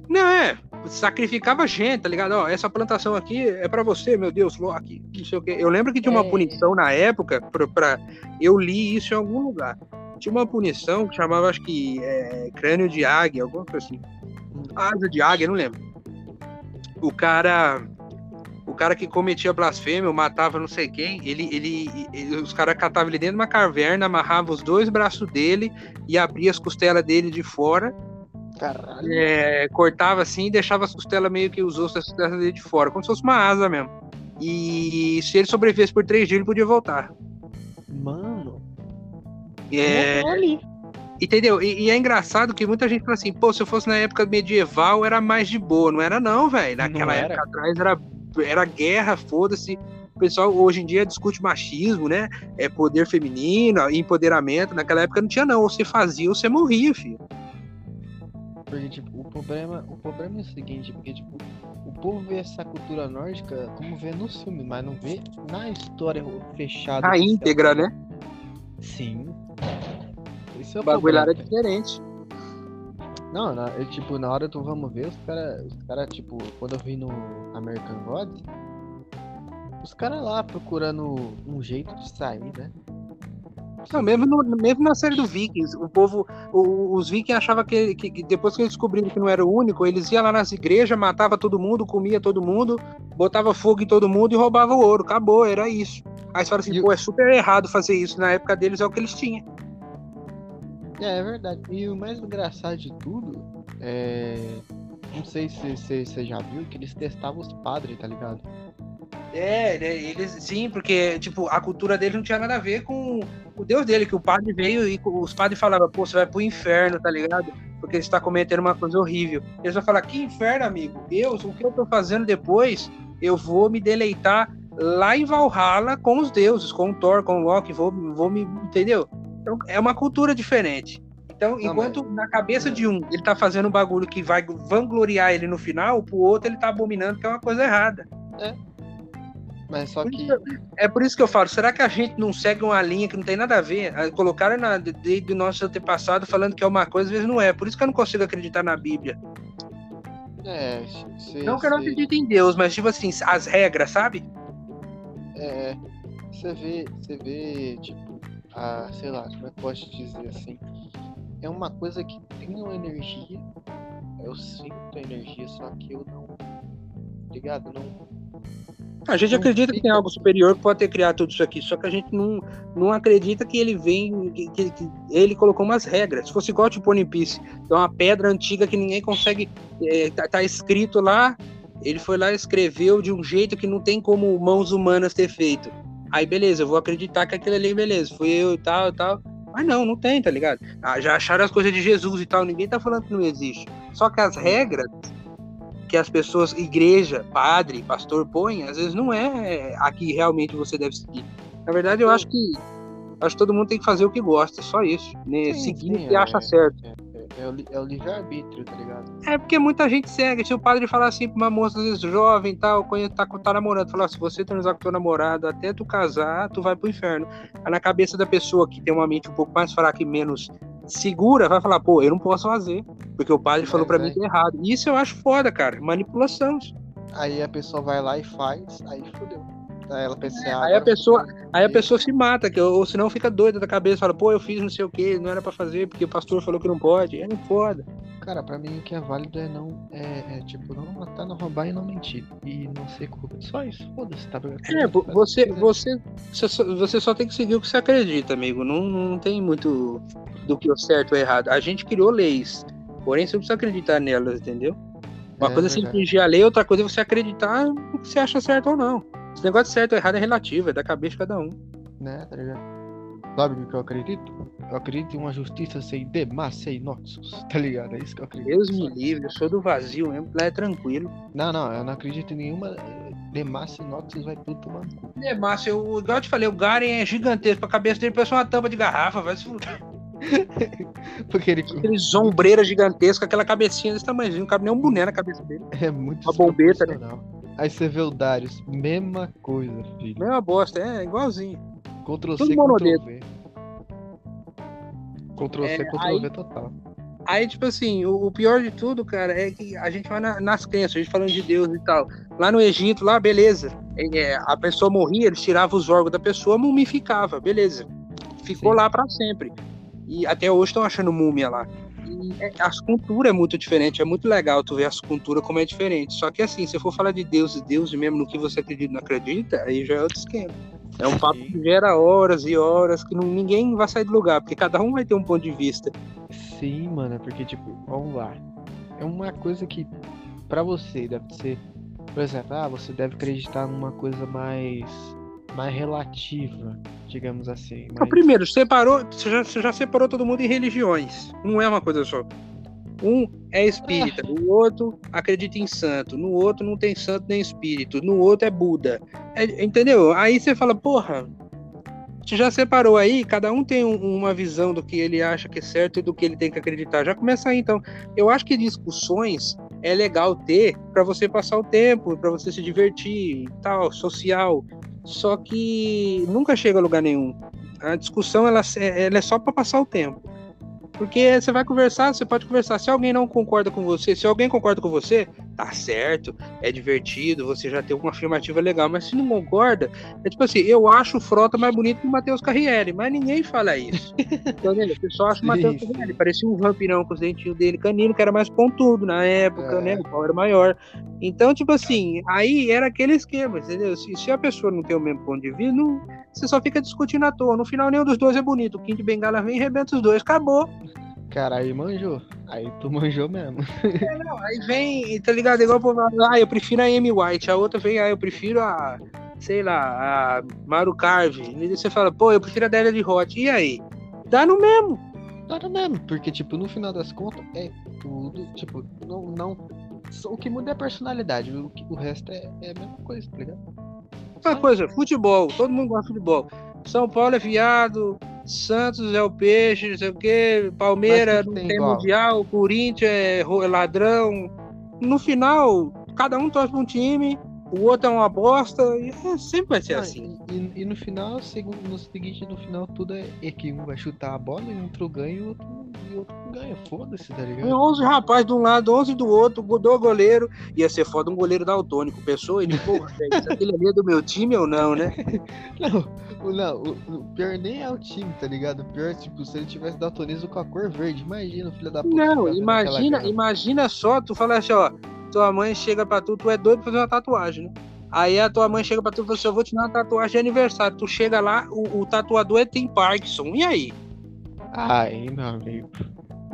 Não, é, sacrificava gente, tá ligado? Ó, essa plantação aqui é pra você, meu Deus, Loki, não sei o quê. Eu lembro que tinha uma É. punição na época, pra, pra- eu li isso em algum lugar. Tinha uma punição que chamava, acho que, é, crânio de águia, alguma coisa assim. Asa de águia, não lembro. O cara. O cara que cometia blasfêmia, matava não sei quem, ele, ele, ele- os caras catavam ele dentro de uma caverna, amarravam os dois braços dele e abria as costelas dele de fora Caralho. é, cortava assim e deixava as costelas meio que os ossos dele de fora, como se fosse uma asa mesmo. E se ele sobrevivesse por três dias, ele podia voltar. Mano. É, ali. entendeu? E, e é engraçado que muita gente fala assim, pô, se eu fosse na época medieval, era mais de boa. Não era não, velho. Naquela Não era. época atrás era, era guerra, foda-se. O pessoal hoje em dia discute machismo, né? É poder feminino, empoderamento. Naquela época não tinha não. Ou você fazia ou você morria, filho. Porque, tipo, o problema, o problema é o seguinte, porque, tipo, o povo vê essa cultura nórdica como vê no filme, mas não vê na história fechada. A oficial. íntegra, né? Sim. Esse é O bagulho era diferente. Não, na, eu, tipo, na hora do vamos ver, os caras, os cara, tipo, quando eu vi no American Gods, os caras lá procurando um jeito de sair, né? Não, mesmo, no- mesmo na série do Vikings, o povo, o- os Vikings achavam que, que- que depois que eles descobriram que não era o único, eles iam lá nas igrejas, matava todo mundo, comia todo mundo, botava fogo em todo mundo e roubava o ouro. Acabou, era isso. Aí você fala assim, E pô, é super errado fazer isso. Na época deles é o que eles tinham. É, é verdade. E o mais engraçado de tudo é. Não sei se você já viu que eles testavam os padres, tá ligado? É, né, eles sim, porque tipo, a cultura dele não tinha nada a ver com o Deus dele, que o padre veio e os padres falavam, pô, você vai pro inferno, tá ligado? Porque você está cometendo uma coisa horrível. Eles vão falar, que inferno, amigo? Deus, o que eu tô fazendo depois? Eu vou me deleitar lá em Valhalla com os deuses, com o Thor, com o Loki, vou, vou me. Entendeu? Então é uma cultura diferente. Então, não, enquanto mas... na cabeça de um ele tá fazendo um bagulho que vai vangloriar ele no final, pro outro ele tá abominando que é uma coisa errada. É. Mas só que. É por isso que eu falo, será que a gente não segue uma linha que não tem nada a ver? Ah, colocaram na, de, do nosso antepassado falando que é uma coisa, às vezes não é. Por isso que eu não consigo acreditar na Bíblia. É, se, não que eu não acredite em Deus, mas tipo assim, as regras, sabe? É. Você vê, você vê, tipo, a, sei lá, como é que eu posso dizer assim? É uma coisa que tem uma energia. Eu sinto a energia, só que eu não. Ligado? Não a gente acredita que tem algo superior que pode ter criado tudo isso aqui, só que a gente não, não acredita que ele vem, que, que, que ele colocou umas regras. Se fosse igual tipo One Piece, é uma pedra antiga que ninguém consegue. É, tá, tá, escrito lá, ele foi lá e escreveu de um jeito que não tem como mãos humanas ter feito. Aí beleza, eu vou acreditar que aquilo ali, beleza, fui eu e tal e tal. Mas não, não tem, tá ligado? Ah, já acharam as coisas de Jesus e tal, ninguém tá falando que não existe. Só que as regras que as pessoas, igreja, padre, pastor põem, às vezes não é a que realmente você deve seguir. Na verdade, eu acho que acho que todo mundo tem que fazer o que gosta, só isso. Né? Sim, seguir o que é, acha certo. É, é, é o, é o livre-arbítrio, tá ligado? É porque muita gente segue. Se o padre falar assim pra uma moça, às vezes jovem tal, conhece, tá, tá namorando, falar: se você transar com teu namorado até tu casar, tu vai pro inferno. Aí na cabeça da pessoa que tem uma mente um pouco mais fraca e menos segura, vai falar, pô, eu não posso fazer, porque o padre falou para mim que é errado. Isso eu acho foda, cara, manipulação. Aí a pessoa vai lá e faz, aí fodeu. Aí ela pensa, é, aí a pessoa, aí a pessoa se mata, que, ou senão fica doida da cabeça, fala, pô, eu fiz não sei o que, não era para fazer, porque o pastor falou que não pode. É foda. Cara, pra mim o que é válido é não, é, é tipo, não matar, não roubar e não mentir. E não ser corrupto. Só isso, foda-se, tá? É, você, você, você só tem que seguir o que você acredita, amigo. Não, não tem muito do que é certo ou errado. A gente criou leis, porém você não precisa acreditar nelas, entendeu? Uma é, coisa é você infringir a lei, outra coisa é você acreditar no que você acha certo ou não. Esse negócio de certo ou errado é relativo, é da cabeça de cada um. Né, tá ligado? Sabe o que eu acredito? Eu acredito em uma justiça sem demás, sem noxos, tá ligado? É isso que eu acredito. Deus me livre, eu sou do vazio mesmo, lá é tranquilo. Não, não, eu não acredito em nenhuma. Demacia e Noxus vai tudo tomar no cu. Eu, igual eu te falei, o Garen é gigantesco, a cabeça dele parece uma tampa de garrafa, vai se fuder. Porque ele. Aquele sombreira gigantesco, aquela cabecinha desse tamanhozinho, não cabe nem um boné na cabeça dele. É muito Uma bombeta, né? Aí você vê o Darius, mesma coisa, filho. Mesma bosta, é igualzinho. Ctrl C, Ctrl V. Ctrl C, é, Ctrl aí, V total. Aí, tipo assim, o, o, pior de tudo, cara, é que a gente vai na, nas crenças, a gente falando de Deus e tal. Lá no Egito, lá, beleza. É, a pessoa morria, eles tiravam os órgãos da pessoa, mumificava, beleza. Ficou Sim. lá para sempre. E até hoje estão achando múmia lá. E é, as culturas é muito diferente, é muito legal tu ver as culturas como é diferente. Só que assim, se for falar de Deus e Deus mesmo no que você acredita e não acredita, aí já é outro esquema. É um papo que gera horas e horas que não, ninguém vai sair do lugar, porque cada um vai ter um ponto de vista. Sim, mano, porque tipo, vamos lá. É uma coisa que para você deve ser, por exemplo, ah, você deve acreditar numa coisa mais mais relativa, digamos assim. Mas... Então, primeiro, separou, você já, você já separou todo mundo em religiões. Não é uma coisa só. Um é espírita, é. o outro acredita em santo, no outro não tem santo nem espírito, no outro é Buda. É, entendeu? Aí você fala, porra, você já separou aí, cada um tem um, uma visão do que ele acha que é certo e do que ele tem que acreditar. Já começa aí, então. Eu acho que discussões é legal ter para você passar o tempo, para você se divertir, tal, social. Só que nunca chega a lugar nenhum. A discussão ela, ela é só para passar o tempo. Porque você vai conversar, você pode conversar. Se alguém não concorda com você, se alguém concorda com você, tá certo, é divertido, você já tem uma afirmativa legal. Mas se não concorda, é tipo assim, eu acho o Frota mais bonito que o Matheus Carriere, mas ninguém fala isso. Entendeu? O pessoal acha o Matheus Carriere, parecia um vampirão com os dentinhos dele canino, que era mais pontudo na época, é. né? O pau era maior. Então, tipo assim, aí era aquele esquema, entendeu? Se, se a pessoa não tem o mesmo ponto de vista, não, você só fica discutindo à toa. No final, nenhum dos dois é bonito. O Kim de Bengala vem e rebenta os dois. Acabou. Cara, aí manjou. Aí tu manjou mesmo. É, não, aí vem, tá ligado? Igual o povo fala, ah, eu prefiro a Amy White. A outra vem, ah, eu prefiro a, sei lá, a Maru Carve. E você fala, pô, eu prefiro a Delia de Hot. E aí? Dá no mesmo. Dá no mesmo, porque, tipo, no final das contas, é tudo, tipo, não. não o que muda é a personalidade, o, o resto é, é a mesma coisa, tá ligado? Uma coisa, futebol, todo mundo gosta de futebol. São Paulo é viado, Santos é o peixe, não sei o quê, Palmeiras não tem, tem mundial, Corinthians é ladrão. No final, cada um torce pra um time, o outro é uma bosta, e é, sempre vai ser ah, assim. E, e, no final, no seguinte, no final, tudo é, é que um vai chutar a bola e um outro ganha e o outro, e outro ganha. Foda-se, tá ligado? 11 rapazes de um lado, 11 do outro, do goleiro. Ia ser foda um goleiro daltônico. Pessoa, ele, porra, aquele ali é do meu time ou não, né? não, não o, o, pior nem é o time, tá ligado? O pior é, tipo, se ele tivesse daltonismo com a cor verde. Imagina, filho da puta. Não, imagina, imagina só, tu fala assim, ó tua mãe chega pra tu, tu é doido pra fazer uma tatuagem, né? Aí a tua mãe chega pra tu e fala assim: Eu vou te dar uma tatuagem de aniversário. Tu chega lá, o, o tatuador é tem Parkinson. E aí? Aí, meu amigo.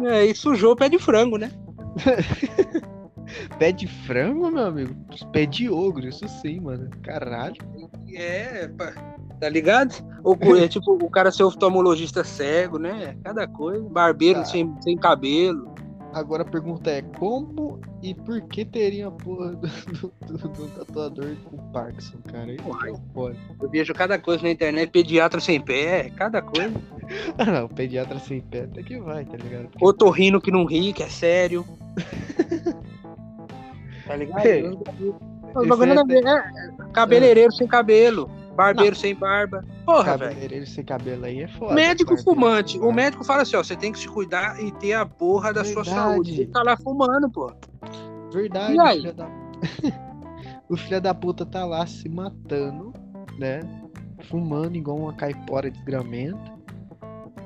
É, e sujou o pé de frango, né? pé de frango, meu amigo? Pé de ogro, isso sim, mano. Caralho. É, tá ligado? Ou é tipo o cara ser oftalmologista cego, né? Cada coisa. Barbeiro tá. sem, sem cabelo. Agora a pergunta é: como e por que teria a porra do, do, do, do tatuador com Parkinson, cara? Isso é Eu vejo cada coisa na internet, pediatra sem pé, cada coisa. ah, não, pediatra sem pé até que vai, tá ligado? Porque... Otorrino que não ri, que é sério. tá ligado? Ei, é, é, cabeleireiro sem cabelo. Barbeiro não. sem barba. Porra, velho. Cabeleireiro sem cabelo aí é foda. Médico fumante. O médico fala assim, ó, você tem que se cuidar e ter a porra da Verdade. sua saúde. Você tá lá fumando, pô. Verdade. E aí? Filho da... o filho da puta tá lá se matando, né? Fumando igual uma caipora de desgramento.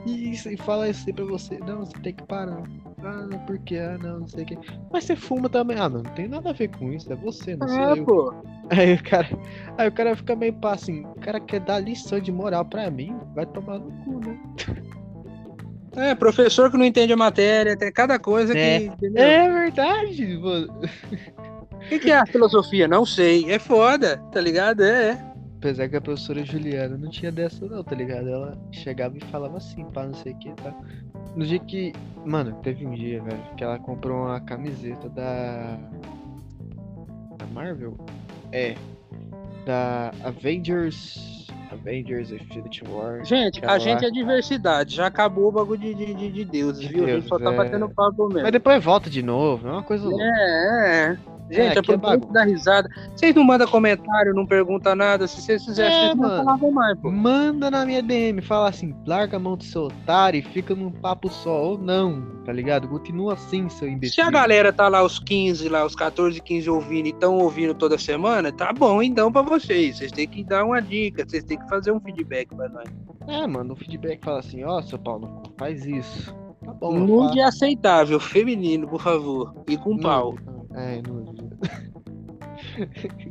E, e fala assim pra você, não, você tem que parar. Ah, porque, ah, não, não sei o que. Mas você fuma também. Ah, não, não tem nada a ver com isso, é você, não é, sou pô. Aí o cara. Aí o cara fica meio pá assim, o cara quer dar lição de moral pra mim, vai tomar no cu, né? É, professor que não entende a matéria, tem cada coisa é. que. É verdade, mano. O que, que, é a filosofia? Não sei. É foda, tá ligado? É. é. Apesar que a professora Juliana não tinha dessa, não, tá ligado? Ela chegava e falava assim, pá, não sei o que, tá? No dia que. Mano, teve um dia, velho, que ela comprou uma camiseta da. Da Marvel? É. Da Avengers. Avengers Infinity War. Gente, a gente é diversidade. Já acabou o bagulho de, de, de, de deuses, de viu? Deus, a gente só tá é... batendo papo mesmo. Mas depois volta de novo. É uma coisa louca. É, é. Gente, é, aproveita é dar risada. Vocês não mandam comentário, não perguntam nada. Se vocês fizerem, é, vocês não falavam mais, pô. Manda na minha DM, fala assim, larga a mão do seu otário e fica num papo só. Ou não, tá ligado? Continua assim, seu imbecil. Se a galera tá lá, os 15, lá, os 14, 15 ouvindo e estão ouvindo toda semana, tá bom então pra vocês. Vocês têm que dar uma dica, vocês têm que fazer um feedback pra nós. É, manda um feedback, fala assim, ó, oh, seu Paulo, faz isso. Tá bom, Nude é aceitável, feminino, por favor. E com Nude. pau. É, nude.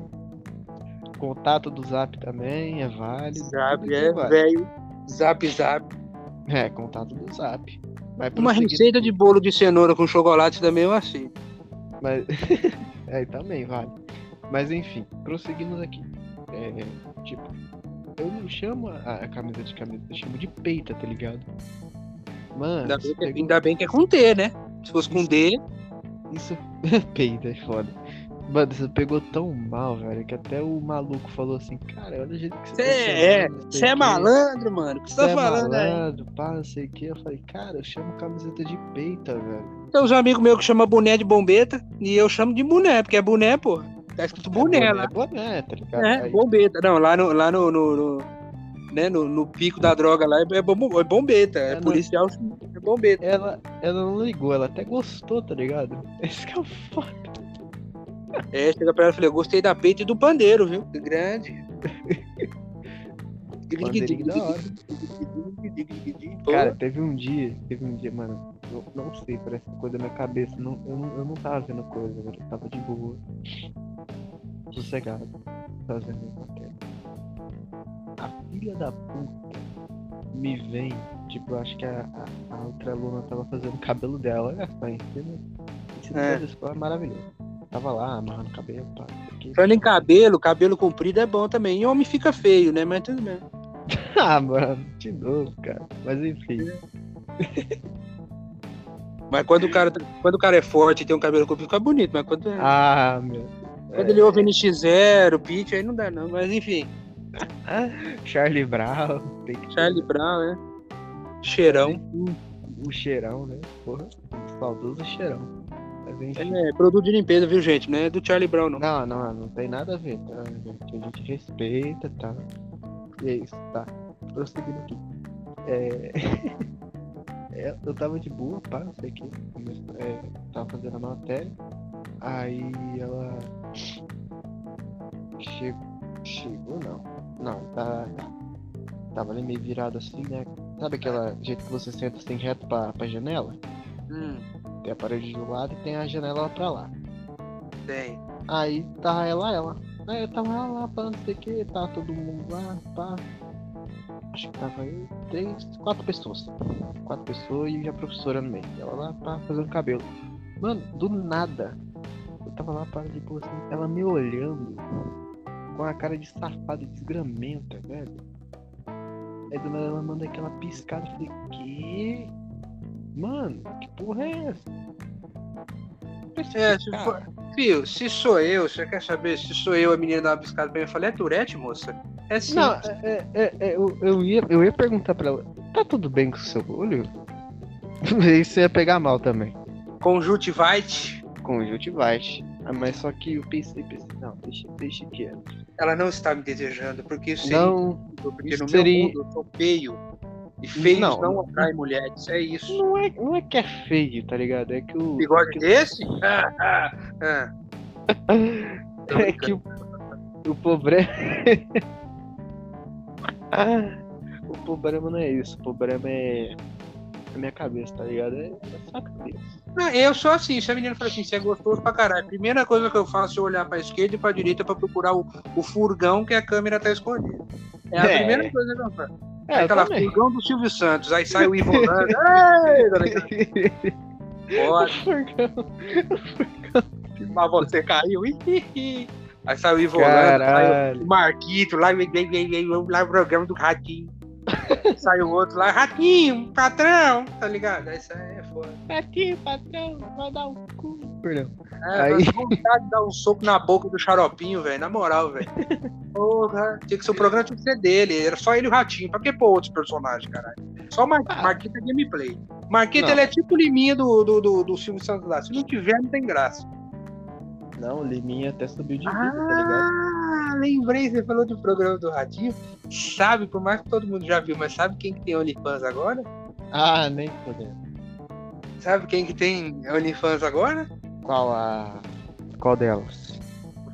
Contato do Zap também é válido. Zap é velho. Zap Zap. É, contato do Zap. Uma receita de bolo de cenoura com chocolate também eu achei. Mas. é, também vale. Mas enfim, prosseguimos aqui. É, tipo, eu não chamo a, camisa de camisa, eu chamo de peita, tá ligado? Mano. Ainda bem, que, é- ainda bem que é com T, né? Se fosse com D. Isso. peita é foda. Mano, você pegou tão mal, velho, que até o maluco falou assim, cara, olha o jeito que você Cê tá é, Você é malandro, mano. O que você tá é falando é malandro, aí? pá, não sei o que. Eu falei, cara, eu chamo camiseta de peita, velho. Tem uns amigos meus que chamam boné de bombeta e eu chamo de boné, porque é boné, pô. Tá escrito boné, é, lá. É boné, tá ligado? É, aí. bombeta. Não, lá no, lá no, no, no né, no, no, pico da droga lá é, bom, é bombeta, é, é policial, bombeta. Ela, ela não ligou, ela até gostou, tá ligado? Esse que é o foda. É, chega pra ela e falei, eu gostei da peita e do pandeiro, viu? Grande. Cara, teve um dia, teve um dia, mano, eu não sei, parece coisa na minha cabeça. Não, eu, não, eu não tava vendo coisa, eu tava de boa. Sossegado. Fazendo matéria. A filha da puta me vem tipo, eu acho que a, a, a outra aluna tava fazendo o cabelo dela. Olha só, ensino, ensino É. da escola é maravilhoso. Tava lá, amarrando o cabelo, pá, isso aqui. Falando em cabelo, cabelo comprido é bom também. E homem fica feio, né? Mas tudo bem. Ah, mano, de novo, cara. Mas enfim. Mas quando o cara, quando o cara é forte e tem um cabelo comprido, fica bonito. Mas quando, é- Ah, meu. quando ele ouve NX0, Pitch, aí não dá não. Mas enfim, Charlie Brown, tem que Charlie Brown, né? Cheirão. o cheirão, né? Porra, saudoso cheirão. Mas enfim. É produto de limpeza, viu, gente? Não é do Charlie Brown, não. Não, não, não tem nada a ver, tá? gente? A gente respeita, tá? E é isso, tá? Prosseguindo aqui. É... é, Eu tava de boa, pá, não sei o que. É, tava fazendo a matéria. Aí ela. Chegou. Chegou, não. Não, tá. Tava ali meio virado assim, né? Sabe aquela jeito que você senta assim reto pra, pra janela? Hum, Tem a parede do lado e tem a janela lá pra lá. tem. Aí tá ela, ela. Aí eu tava lá, lá, pá, não sei o que, tá todo mundo lá, pá. Acho que tava eu, três, quatro pessoas. Quatro pessoas e a professora no meio. Ela lá, pá, fazendo cabelo. Mano, do nada. Eu tava lá, de boa assim, ela me olhando com a cara de safada, desgramenta, velho. Aí do nada ela manda aquela piscada, eu falei, que? Mano, que porra é essa? É, se for- Fio, se sou eu, você quer saber se sou eu a menina uma piscada pra mim? Eu falei, é Tourette, moça? É sim. Não, é, é, é, eu, eu, ia, eu ia perguntar pra ela, tá tudo bem com o seu olho? Isso ia pegar mal também. Conjuntivite, Conjuntivite. Ah, mas só que eu pensei, pensei, não, deixa, deixa quieto. Ela não está me desejando, porque isso seria Não, porque isso no seria- meu mundo eu sou feio. E feios Não. não, atraem mulheres, é isso. não é, não é que é feio, tá ligado? É que o. Bigode desse? Ah, ah, ah. É que o, o problema. O problema não é isso, o problema é a minha cabeça, tá ligado? É, é só a cabeça. Não, eu sou assim, se a menina fala assim, você é gostoso pra caralho. A primeira coisa que eu faço é olhar pra esquerda e pra direita pra procurar o, o furgão que a câmera tá escondida. É a É. primeira coisa que eu faço. É, aquela também. furgão do Silvio Santos, aí sai o Ivo. Ei, tá ligado? Pode, mas você caiu. Aí sai o Ivo Holanda, sai o Marquito, lá, vem, vem, vem, lá no programa do Ratinho. sai o outro lá, Ratinho, patrão, tá ligado? Aí sai, é foda. Aqui, patrão, vai dar um cu. Perdão. É, Aí- Aí... vontade de dar um soco na boca do xaropinho, velho. Na moral, velho. Porra, tinha que ser o programa tinha que ser dele. Era só ele e o Ratinho. Pra que pôr outros personagens, caralho? Só o Mar... Ah. Marquita é gameplay. Marquita, Não. ele é tipo o Liminha do, do, do, do Silvio Santos lá. Se não tiver, não tem graça. Não, o Liminha até subiu de vida, tá ligado? Ah, lembrei, você falou do programa do Ratinho. Sabe, por mais que todo mundo já viu, mas sabe quem que tem OnlyFans agora? Ah, nem fodendo. Sabe quem que tem OnlyFans agora? Qual a. Qual delas?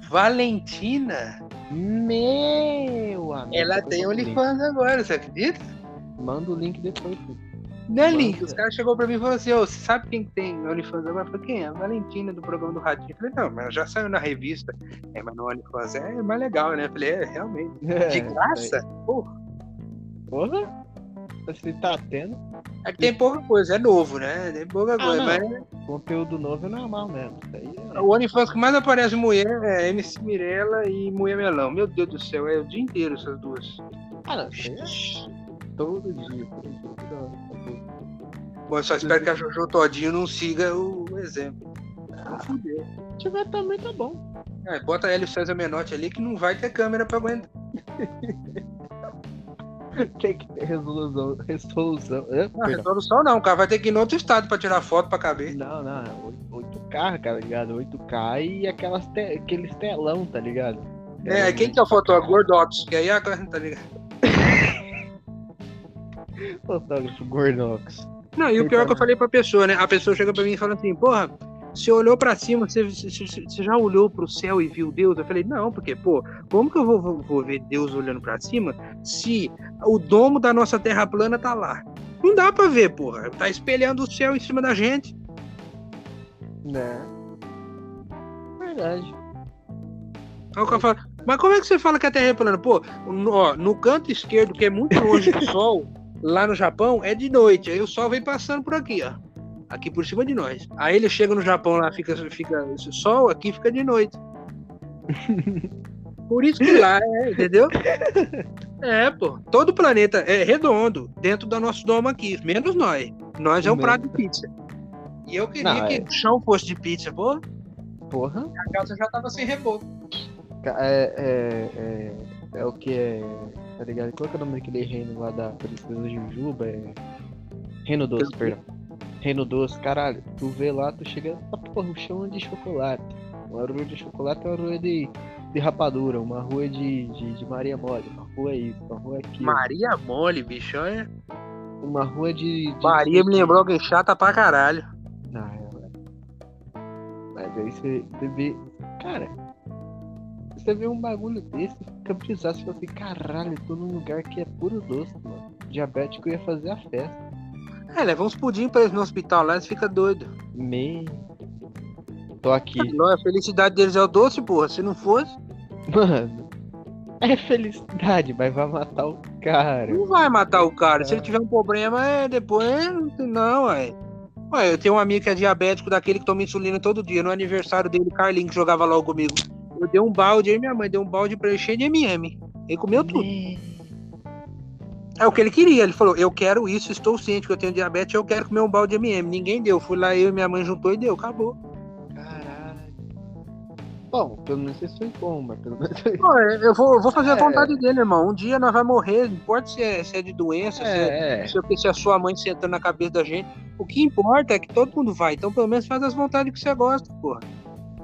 Valentina. Meu amigo. Ela tem. OnlyFans agora, você acredita? Manda o link depois. pô. Não é os caras chegou pra mim e falou assim, ô, você sabe quem que tem OnlyFans agora? Eu falei, quem é? A Valentina do programa do Ratinho. Eu falei, não, mas já saiu na revista. É, mas no OnlyFans é mais legal, né? Eu falei, é, realmente. De É, graça? Pô, Porra? Você tá tendo? é que tem pouca coisa, é novo, né? Tem pouca coisa, não. mas Conteúdo novo é normal mesmo. Isso aí é. o OnlyFans que mais aparece mulher é MC Mirella e Mulher Melão. Meu Deus do céu, é o dia inteiro essas duas. Ah, não. É todo dia. Todo dia. Bom, eu só espero que a Jojo Todinho não siga o exemplo. Fudeu. Se tiver também tá bom. É, bota Hélio César Menotti ali que não vai ter câmera pra aguentar. Tem que ter resolução. Resolução. É, Não, resolução não, o cara vai ter que ir no outro estado pra tirar foto pra caber. Não, não, é 8K, tá ligado? 8K e aquelas te... aqueles telão, tá ligado? É, quem que é o fotógrafo? Gordox, que aí agora, tá ligado? Fotógrafo Gordox. Não, e o pior é que eu falei pra pessoa, né? A pessoa chega pra mim e fala assim, porra, você olhou pra cima, você, você- você já olhou pro céu e viu Deus? Eu falei, não, porque, pô, como que eu vou, vou- vou ver Deus olhando pra cima se o domo da nossa terra plana tá lá? Não dá pra ver, porra. Tá espelhando o céu em cima da gente. Né? Verdade. Aí o cara fala, mas como é que você fala que a Terra é plana? Pô, no, ó, no canto esquerdo, que é muito longe do Sol, Lá no Japão é de noite, aí o sol vem passando por aqui, ó. Aqui por cima de nós. Aí ele chega no Japão lá, fica, fica sol, aqui fica de noite. Por isso que lá é, entendeu? É, pô. Todo o planeta é redondo dentro do nosso domo aqui, menos nós. Nós é um prato de pizza. E eu queria Não, que é. o chão fosse de pizza, pô. Porra. A casa já tava sem reboco. É, é, é, é o que é. Tá ligado? Qual que é o nome daquele reino lá da Princesa Jujuba? É. Reino Doce, perdão. Reino Doce, caralho. Tu vê lá, tu chega. Ah, porra, o chão é de chocolate. Uma rua de chocolate é uma rua de, de rapadura. Uma rua de, de, de Maria Mole. Uma rua é isso, uma rua é aquilo. Maria mole, bicho. É... Uma rua de. de Maria me lembrou alguém chata pra caralho. Não, é, Mas aí você, você vê. Cara, você vê um bagulho desse, fica brisado, você fala assim, caralho, eu tô num lugar que é puro doce, mano. Diabético ia fazer a festa. É, leva uns pudim pra eles no hospital lá, eles ficam doidos. Me. Tô aqui. A felicidade deles é o doce, porra. Se não fosse, Mano. É felicidade, mas vai matar o cara. não vai matar o cara. Se ele tiver um problema, é depois. Não, ué. Ué, eu tenho um amigo que é diabético, daquele que toma insulina todo dia. No aniversário dele, o Carlinho, que jogava logo comigo. Eu dei um balde, aí minha mãe deu um balde pra ele cheio de MM. Ele comeu tudo. Me. É o que ele queria. Ele falou: Eu quero isso, estou ciente que eu tenho diabetes, eu quero comer um balde de MM. Ninguém deu. Fui lá, eu e minha mãe juntou e deu. Acabou. Caralho. Bom, pelo menos isso foi bom, mas pelo menos. Pô, eu vou, eu vou fazer a É. vontade dele, irmão. Um dia nós vamos morrer, não importa se é, se é de doença, se é É, é. Que, se é a sua mãe sentando na cabeça da gente. O que importa é que todo mundo vai. Então, pelo menos, faz as vontades que você gosta, porra.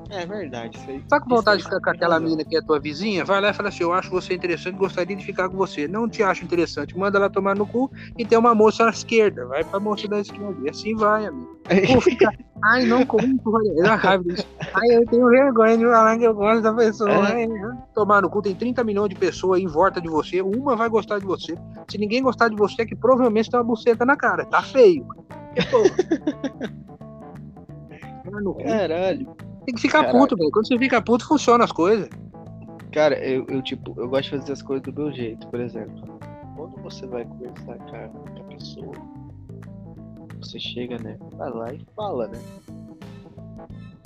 É verdade, isso aí. Tá com vontade de ficar com aquela razão. mina que é tua vizinha? Vai lá e fala assim: Eu acho você interessante, gostaria de ficar com você. Não te acho interessante. Manda ela tomar no cu e tem uma moça à esquerda. Vai pra moça da esquerda. E assim vai, amigo. Pô, fica. Ai, não, como porra. É raiva disso. Ai, eu tenho vergonha de falar que eu gosto da pessoa. É. Ai, Tomar no cu, tem 30 milhões de pessoas em volta de você. Uma vai gostar de você. Se ninguém gostar de você, é que provavelmente tem uma buceta na cara. Tá feio. Que porra. Caralho. Tem que ficar Caralho. puto, velho. Quando você fica puto, funciona as coisas. Cara, eu, eu, tipo, eu gosto de fazer as coisas do meu jeito, por exemplo. Quando você vai conversar com a, com a pessoa, você chega, né? Vai lá e fala, né?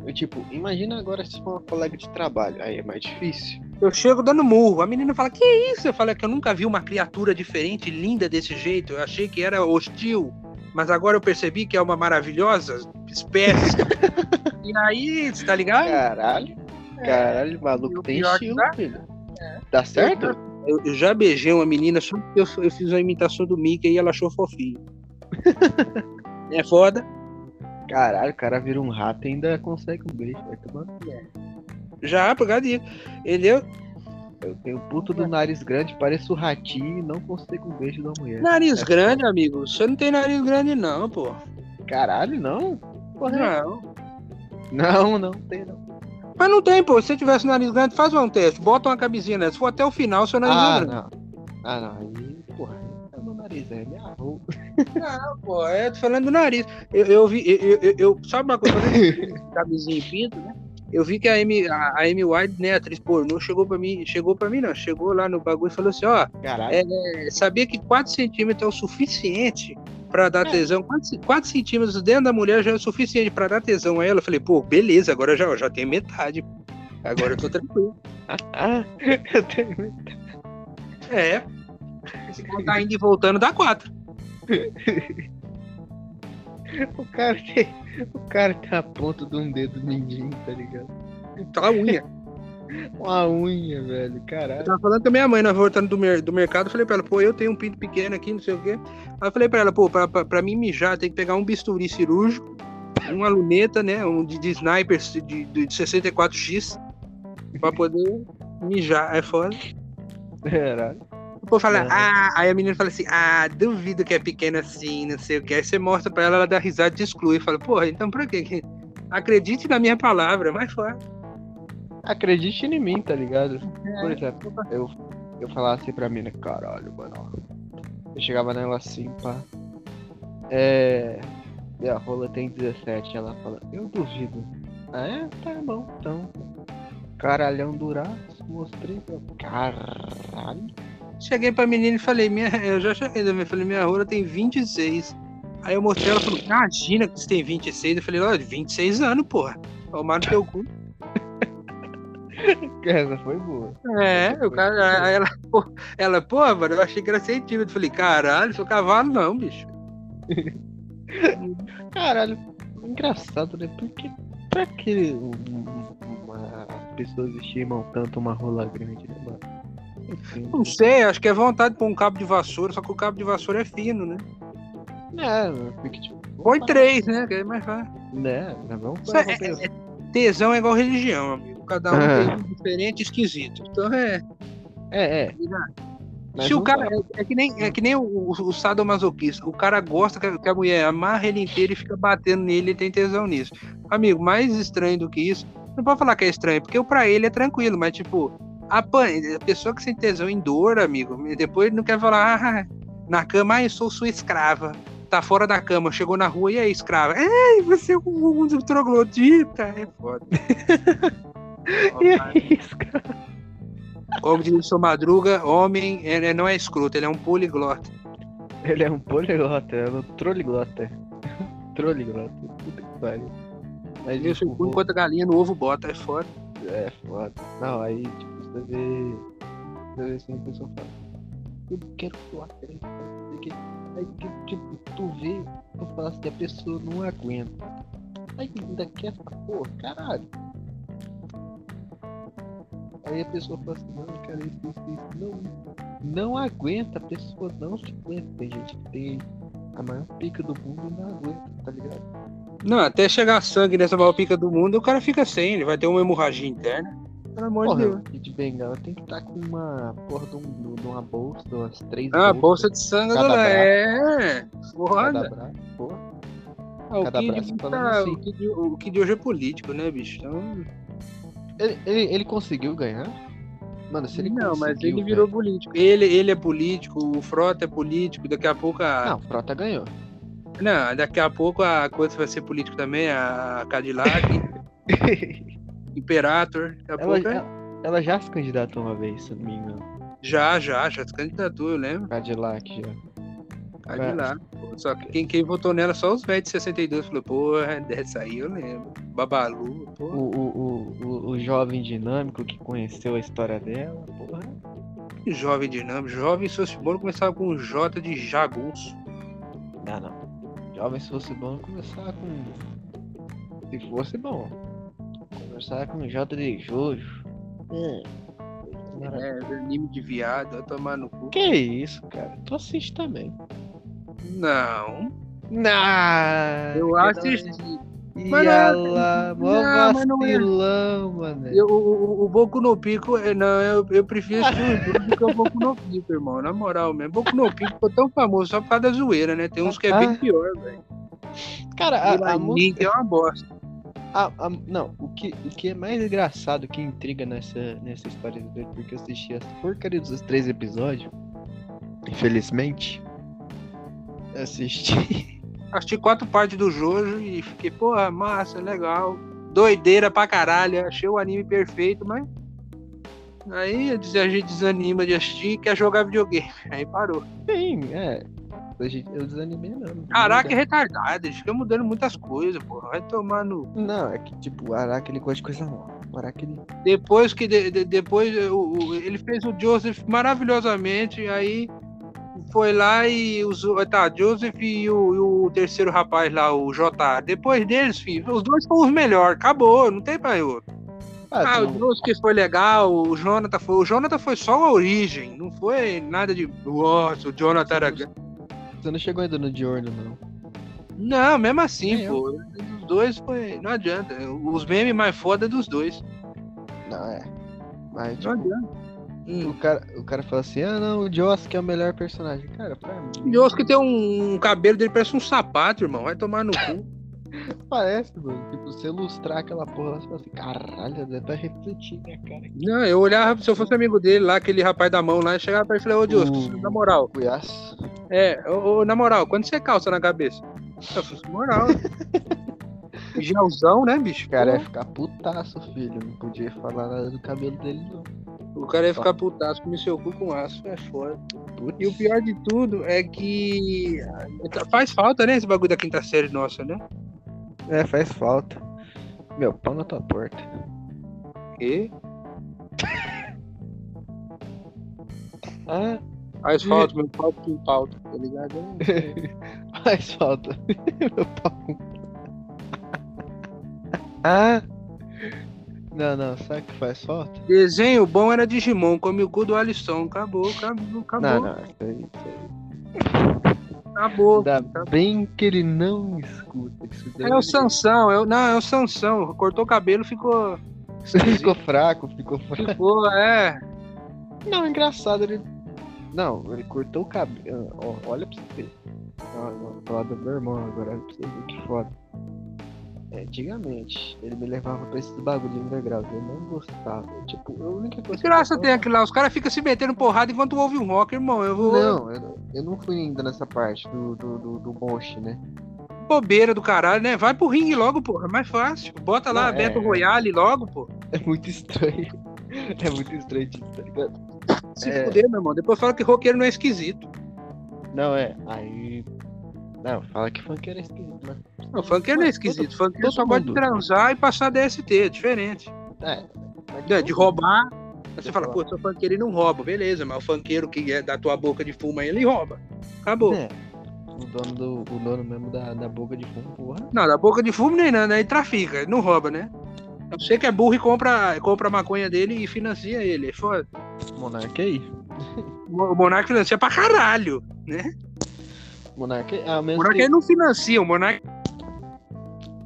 Eu, tipo, imagina agora se for uma colega de trabalho, aí é mais difícil. Eu chego dando murro. A menina fala: Que isso? Eu falo "É que eu nunca vi uma criatura diferente, linda desse jeito. Eu achei que era hostil. Mas agora eu percebi que é uma maravilhosa espécie. e aí, você tá ligado? Caralho, caralho, E maluco o tem que estilo, dá? filho. Dá certo? Eu, eu já beijei uma menina só porque eu, eu fiz uma imitação do Mickey e ela achou fofinho. é foda. Caralho, o cara vira um rato e ainda consegue um beijo, vai tomar. Já, por causa disso. Entendeu? Eu tenho puto do nariz grande, pareço um ratinho e não consigo um beijo da mulher. Nariz É grande, amigo. Você não tem nariz grande, não, pô. Caralho, não? Porra, Não. Não, não tem não. Mas não tem, pô. Se você tivesse nariz grande, faz um teste. Bota uma camisinha nessa. Se for até o final, seu nariz é Ah, grande. não. Ah, não. Aí, porra, é meu nariz, é minha rua. Não, pô, é, tô falando do nariz. Eu, eu vi, eu, eu, eu- sabe uma coisa, camisinha e pinto, né? Eu vi que a Amy, a, a Amy White, né, atriz pornô, chegou pra mim, chegou pra mim não, chegou lá no bagulho e falou assim, ó, Caralho. é, sabia que 4 centímetros é o suficiente pra dar É. tesão, 4, centímetros dentro da mulher já é o suficiente pra dar tesão a ela. Eu falei, pô, beleza, agora já, já tem metade. Agora eu tô tranquilo. Ah, eu tenho. É. Se contar indo e voltando, dá 4. O cara tem. O cara tem a ponta de um dedo mindinho, tá ligado? Tá a unha. Uma unha, velho. Eu Caralho. tava falando com a minha mãe, nós voltando do, mer do mercado, eu falei pra ela, pô, eu tenho um pinto pequeno aqui, não sei o quê. Aí eu falei pra ela, pô, pra, pra, pra mim mijar, tem que pegar um bisturi cirúrgico, uma luneta, né, um de, de sniper de, de 64X, pra poder mijar. É foda. Caralho. O povo fala, ah, aí a menina fala assim, ah, duvido que é pequeno assim, não sei o que. Aí você mostra pra ela, ela dá risada e exclui. Fala, porra, então pra quê? Acredite na minha palavra, mas fora. Acredite em mim, tá ligado? É. Por exemplo, eu, eu falava assim pra mina, caralho, mano. Eu chegava nela assim, pá. É. Minha rola tem 17. Ela fala, eu duvido. Ah, é? Tá bom, então. Caralhão duraço, mostrei pra. Caralho. Cheguei pra menina e falei, minha, eu já cheguei também, falei, minha rola tem 26. Aí eu mostrei ela falou, imagina que você tem 26. Eu falei, olha, 26 anos, porra. Tomar no teu cu. Essa foi boa. É, o cara, ela, pô, ela, pô, mano, eu achei que era centímetro. Falei, caralho, sou cavalo não, bicho. Caralho, engraçado, né? Porque pra que uma, as pessoas estimam tanto uma rola grande, né, mano? Não sei, acho que é vontade de pôr um cabo de vassoura, só que o cabo de vassoura é fino, né? é, porque tipo. Põe três, né? Que é mais fácil. Né, não Isso é- é- é- tesão é igual religião, amigo. Cada um Ah. tem um diferente e esquisito. Então é. É, é. Mas Se o cara. É, é que nem, é que nem o, o, o sadomasoquista. O cara gosta que a, que a mulher amarra ele inteiro e fica batendo nele e tem tesão nisso. Amigo, mais estranho do que isso. Não pode falar que é estranho, porque pra ele é tranquilo, mas tipo, a, a pessoa que tem tesão em dor, amigo, depois não quer falar, ah, na cama, ah, eu sou sua escrava. Tá fora da cama, chegou na rua e aí, escrava. Ei, você é um, um troglodita. É foda. E é isso, cara. Como diz o seu Madruga, homem ele não é escroto, ele é um poliglota. Ele é um poliglota, é um troliglota. troliglota. Puta que pariu. Mas Ele tipo, enquanto a galinha no ovo bota, é foda. É foda. Não, aí, tipo, você vê. Você vê assim, a pessoa fala. Eu quero pular três. Aí, tipo, tu vê, tu fala assim, a pessoa não aguenta. Aí ainda quer essa porra, caralho. Aí a pessoa fala assim, não, eu quero isso, isso, isso. Não, não aguenta, a pessoa não se aguenta. Tem gente que tem a maior pica do mundo e não aguenta, tá ligado? Não, até chegar sangue nessa maior pica do mundo, o cara fica sem, ele vai ter uma hemorragia interna. Pelo amor de Porra, Deus. o Kid Bengala tem que estar com uma porra de, um, de uma bolsa, umas três Ah, bolsas. bolsa de sangue Cada do braço. É, foda. Cada braço, porra. Ah, o, cada Kid braço tá- falando assim. o, o Kid hoje é político, né, bicho? Então, Ele, ele, ele conseguiu ganhar? Mano, se ele não, mas ele virou velho- político. Ele, ele é político, o Frota é político, daqui a pouco a. Não, o Frota ganhou. Não, daqui a pouco a coisa vai ser político também, a Cadillac, Imperator. Daqui a ela, pouco é- ela, ela já se candidatou uma vez, se não me engano. Já, já, já se candidatou, eu lembro. Cadillac já. Cadillac. pô. Só que quem, quem votou nela, só os velhos de 62, falou, porra, dessa aí eu lembro. Babalu, porra. o, o, o, o jovem dinâmico que conheceu a história dela, porra. Jovem dinâmico, jovem socibolo começava com J de jagunço. Não, não. Jovem, se fosse bom, começar com. Se fosse bom. Conversar com J de Jojo. Hum. É, anime de viado, vai tomar no cu. Que isso, cara? Tu assiste também. Não, Não! eu assisti. E Mas não- ela, mó não, mas não é. mano. Eu, o, o, o Boku no Pico, é, não, eu, eu prefiro assistir dois do que o Boku no Pico, irmão, na moral mesmo. Boku no Pico ficou tão famoso só por causa da zoeira, né? Tem uns que é bem Ah. pior, velho. Cara, a, a música. É uma bosta. a- a- não, o que, o que é mais engraçado, que intriga nessa, nessa história dele, porque eu assisti as porcaria dos três episódios. Infelizmente. Assisti. Assisti quatro partes do Jojo e fiquei, porra, massa, legal. Doideira pra caralho, achei o anime perfeito, mas. Aí a gente desanima de assistir e quer jogar videogame. Aí parou. Sim, é. Eu desanimei mesmo. Caraca, é retardado, eles ficam mudando muitas coisas, porra. Vai tomar no. Não, é que tipo, o Araki ele gosta de coisa nova. O Araki ele. Depois que de- de- depois o- o- ele fez o Joseph maravilhosamente, aí foi lá e usou. Tá, Joseph e o, e o terceiro rapaz lá, o J. Depois deles, filho, os dois foram os melhores, acabou, não tem mais outro. Ah, tu o não- Joseph foi legal, o Jonathan foi. O Jonathan foi só a origem, não foi nada de. Nossa, o Jonathan era. Você não chegou ainda no Diorno, não. Não, mesmo assim, eu. pô. Os dois foi. Não adianta. Os memes mais foda é dos dois. Não, é. Mas, Não tipo, adianta. Hum. o cara, o cara fala assim, ah não, o Joss que é o melhor personagem. Cara, pra mim. Tem um, um cabelo dele, parece um sapato, irmão. Vai tomar no cu. Parece, mano. Tipo, você ilustrar aquela porra lá, você fala assim, caralho, dá pra refletir minha cara aqui. Não, eu olhava, se eu fosse amigo dele lá, aquele rapaz da mão lá, eu chegava pra ele e falei, ô Yosuke, O- na moral. Cuiaço. É, ô, ô, na moral, quando você calça na cabeça? Eu falei, moral. Gelzão, né, bicho? O cara ia ficar putaço, filho. Não podia falar nada do cabelo dele, não. O cara ia ficar putaço, comer seu cu com aço. É foda. E o pior de tudo é que faz falta, né, esse bagulho da quinta série nossa, né? É, faz falta. Meu, pau na tua porta. E? Ah, Faz falta, meu pau que pauta, tá ligado? faz falta. Meu pau. Ah. Não, não, sabe que faz falta? Desenho bom era Digimon, come o cu do Alisson. Acabou, acabou, acabou. Não, não, isso aí, isso aí. Acabou. Ainda bem que ele não escuta. É o Sansão, é o, não, é o Sansão. Cortou o cabelo, ficou. Ficou fraco, ficou fraco. Ficou, é. Não, engraçado, ele. Não, ele cortou o cabelo. Olha pra você ver. Falar do meu irmão agora, olha pra você ver que foda. É, antigamente, ele me levava pra esses bagulho de underground. Eu não gostava. Tipo, única coisa. Que graça eu tem aquilo lá? Os caras ficam se metendo porrada enquanto ouve um rock, irmão. Eu vou. Não, eu não, eu não fui ainda nessa parte do, do, do, do moche, né? Bobeira do caralho, né? Vai pro ringue logo, porra. É mais fácil. Bota lá é, Beto é. Royale logo, pô. É muito estranho. É muito estranho, tipo, tá ligado? Se É. fuder, meu irmão. Depois fala que roqueiro não é esquisito. Não, é. Aí. Não, fala que funkeiro é esquisito, mas. Não, funkeiro não é esquisito. Funkeiro só gosta de mundo. transar e passar DST. É diferente. É. É, de roubar. Você fala, pô, seu funkeiro ele não rouba, beleza, mas o funkeiro que é da tua boca de fumo aí, ele rouba. Acabou. É. O dono, do, o dono mesmo da, da boca de fumo, porra. Não, da boca de fumo nem nada, aí trafica, não rouba, né? Você que é burro e compra, compra a maconha dele e financia ele, é foda. Monarca aí. O Monark financia pra caralho, né? Ah, O mesmo Monark que... não financia, o Monark.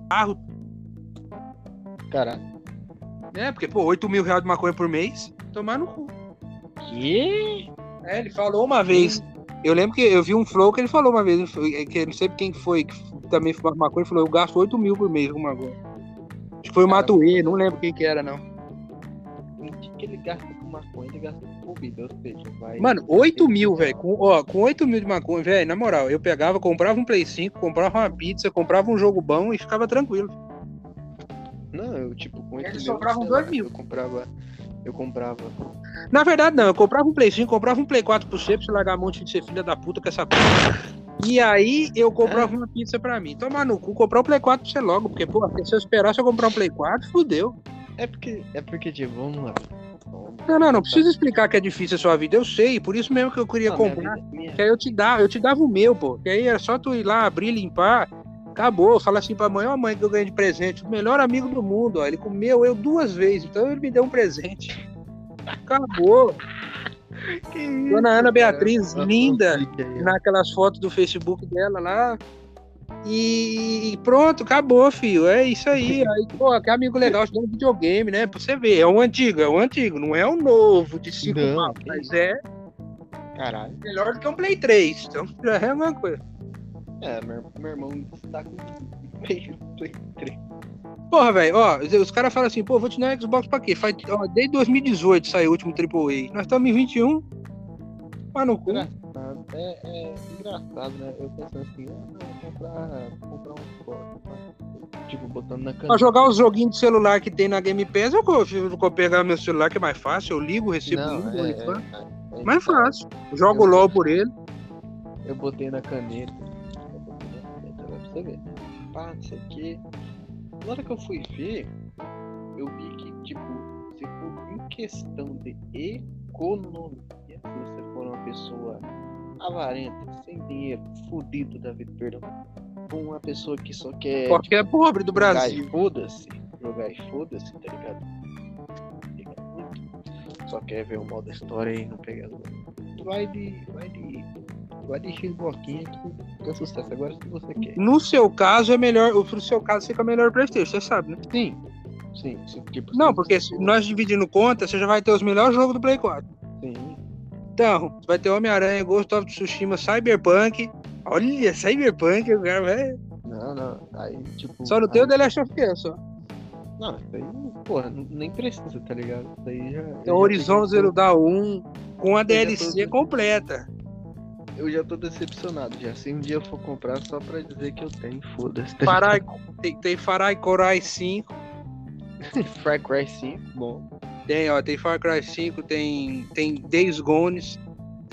Carro, Caralho. né? Porque, pô, 8 mil reais de maconha por mês, tomar no cu. Que? É, ele falou uma vez. Eu lembro que eu vi um flow que ele falou uma vez, que eu não sei quem que foi, que também fumava maconha, ele falou, eu gasto 8 mil por mês com maconha. Acho que foi o Matuê, não lembro quem que era, não. que ele gasta com maconha, gasta com bebida, ou seja, vai... Mano, 8 mil, velho. Com, ó, com 8 mil de maconha, velho, na moral, eu pegava, comprava um Play 5, comprava uma pizza, comprava um jogo bom e ficava tranquilo. Não, eu, tipo, com Eles oito mil, sobravam sei dois lá, mil. Eu comprava... Eu comprava... Na verdade, não, eu comprava um Play 5, comprava um Play 4 pro você, pra você largar a mão de ser filha da puta com essa porra. E aí eu comprava uma pizza pra mim. Tomar no cu, comprar um Play 4 pra você logo, porque, pô, se eu esperasse eu comprar um Play 4, fudeu. É porque... É porque, tipo, vamos lá. Não, não, não precisa explicar que é difícil a sua vida, eu sei, por isso mesmo que eu queria Não, minha comprar. minha- Que aí eu te dava, eu te dava o meu, pô. Que aí era só tu ir lá, abrir, limpar. Acabou. Fala assim pra mãe, ó mãe, que eu ganhei de presente. O melhor amigo do mundo, ó. Ele comeu eu duas vezes, então ele me deu um presente. Acabou. Que isso, Dona Ana cara? Beatriz, Uma linda, ó. naquelas fotos do Facebook dela lá. E pronto, acabou, filho. É isso aí. Aí, pô, que amigo legal, um videogame, né? Pra você ver. É um antigo, é um antigo, não é o novo de 5 Não, pau, que mas é Caralho. melhor do que um Play 3. Então já é uma coisa. É, meu, meu irmão tá com meio Play 3. Porra, velho, ó, os caras falam assim, pô, vou te dar um Xbox pra quê? Faz, ó, desde 2018 saiu o último AAA. Nós estamos em 21. Mas no cu. É, é engraçado, né? Eu pensando assim, ah, não, vou comprar, comprar um Xbox. tá? Tipo, botando na Pra caneta. jogar os joguinhos de celular que tem na Game Pass, eu vou, pegar meu celular que é mais fácil. Eu ligo, recebo Não, um, é, é, é, mais é, fácil. Jogo Eu- LOL por ele. Eu botei na caneta. Eu botei na caneta, pra você ver. Pá, não sei o que. Na hora que eu fui ver, eu vi que, tipo, se for em questão de economia, se você for uma pessoa avarenta, sem dinheiro, fudido da vida, perdão, com uma pessoa que só quer Porque é pobre do jogar Brasil. e foda-se, jogar e foda-se, tá ligado? Só quer ver o modo história e não pegar Vai de. Vai de. Vai de Xboxinha que dá sucesso. Agora se você quer. No seu caso, é melhor. Pro seu caso, fica melhor o Playstation, você sabe, né? Sim. Sim, sim, tipo, Não, porque se nós dividindo conta, você já vai ter os melhores jogos do Play 4. Sim. Então, vai ter Homem-Aranha, Ghost of Tsushima, Cyberpunk. Olha, Cyberpunk, o cara vai. Não, não. Aí, tipo. Só não tem o aí- The Last of Us, só. Não, isso aí, porra, nem precisa, tá ligado? Isso aí já. eu Tem o Horizon peguei Zero Dawn 1 com a já DLC tô- completa. Eu já tô decepcionado já. Se um dia eu for comprar só pra dizer que eu tenho, foda-se. Farai, tem, tem Farai Corai 5. ligado? Far Cry 5, bom. Tem, ó, tem Far Cry 5, tem, tem Days Gone.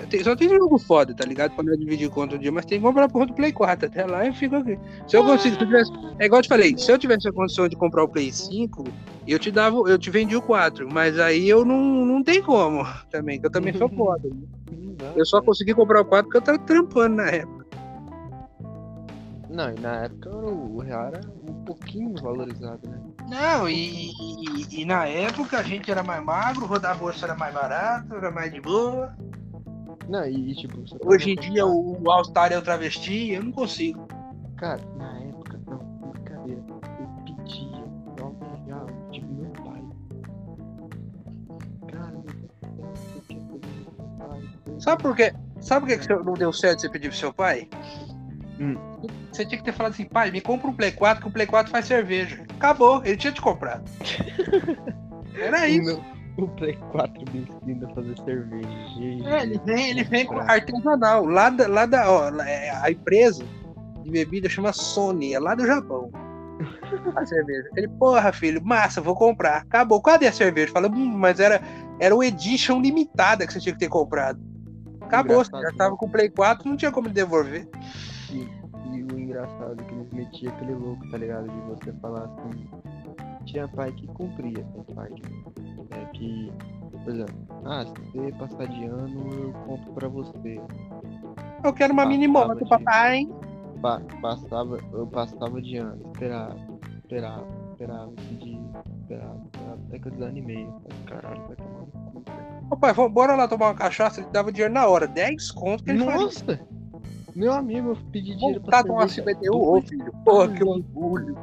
Tem, só tem jogo foda, tá ligado? Pra não dividir conta um dia, mas tem que comprar porra do Play 4. Até lá eu fico aqui. Se eu consigo, se eu tivesse. É igual eu te falei, se eu tivesse a condição de comprar o Play 5, eu te dava, eu te vendi o 4. Mas aí eu não, não tem como também, que eu também sou foda. Não dá, Eu só consegui comprar o 4 porque eu tava trampando na época. Não, e na época o real era um pouquinho valorizado, né? Não, e, e- e na época a gente era mais magro, rodar a bolsa era mais barato, era mais de boa. Não, e, tipo, Hoje em dia pensar- o All-Star é o travesti, eu não consigo. Cara, na época, não, brincadeira. Eu pedia pra almejar, tipo, meu pai. Cara, eu isso com meu pai. Sabe por quê? Sabe por que que não deu certo você pedir pro seu pai? Hum. Você tinha que ter falado assim, pai, me compra um Play 4 que o Play 4 faz cerveja. Acabou, ele tinha te comprado. Era isso. meu- O Play 4 me ensina a fazer cerveja. É, ele vem, ele vem com artesanal. Lá da, lá da ó, é, a empresa de bebida chama Sony, é lá do Japão. A cerveja. Ele, porra, filho, massa, vou comprar. Acabou. Cadê a cerveja? Fala, hum, mas era, era o Edition limitada que você tinha que ter comprado. Acabou, você já Engraçado, tava com o Play 4, não tinha como devolver. O engraçado que eles metiam aquele louco, tá ligado? De você falar assim. Tinha pai que cumpria essa parte. É que, por exemplo, ah, se você passar de ano, eu compro pra você. Eu quero uma mini moto, de- papai. Pa- passava, eu passava de ano, esperava, esperava, esperava, pedia, esperava, esperava, até que eu desanimei. Caralho, vai tomar no cu. velho." Ô pai, bora lá tomar uma cachaça, ele dava dinheiro na hora. 10 conto que ele. Nossa! Meu amigo, eu pedi dinheiro pra Tá com cerveja 51, ô filho. Porra, que orgulho.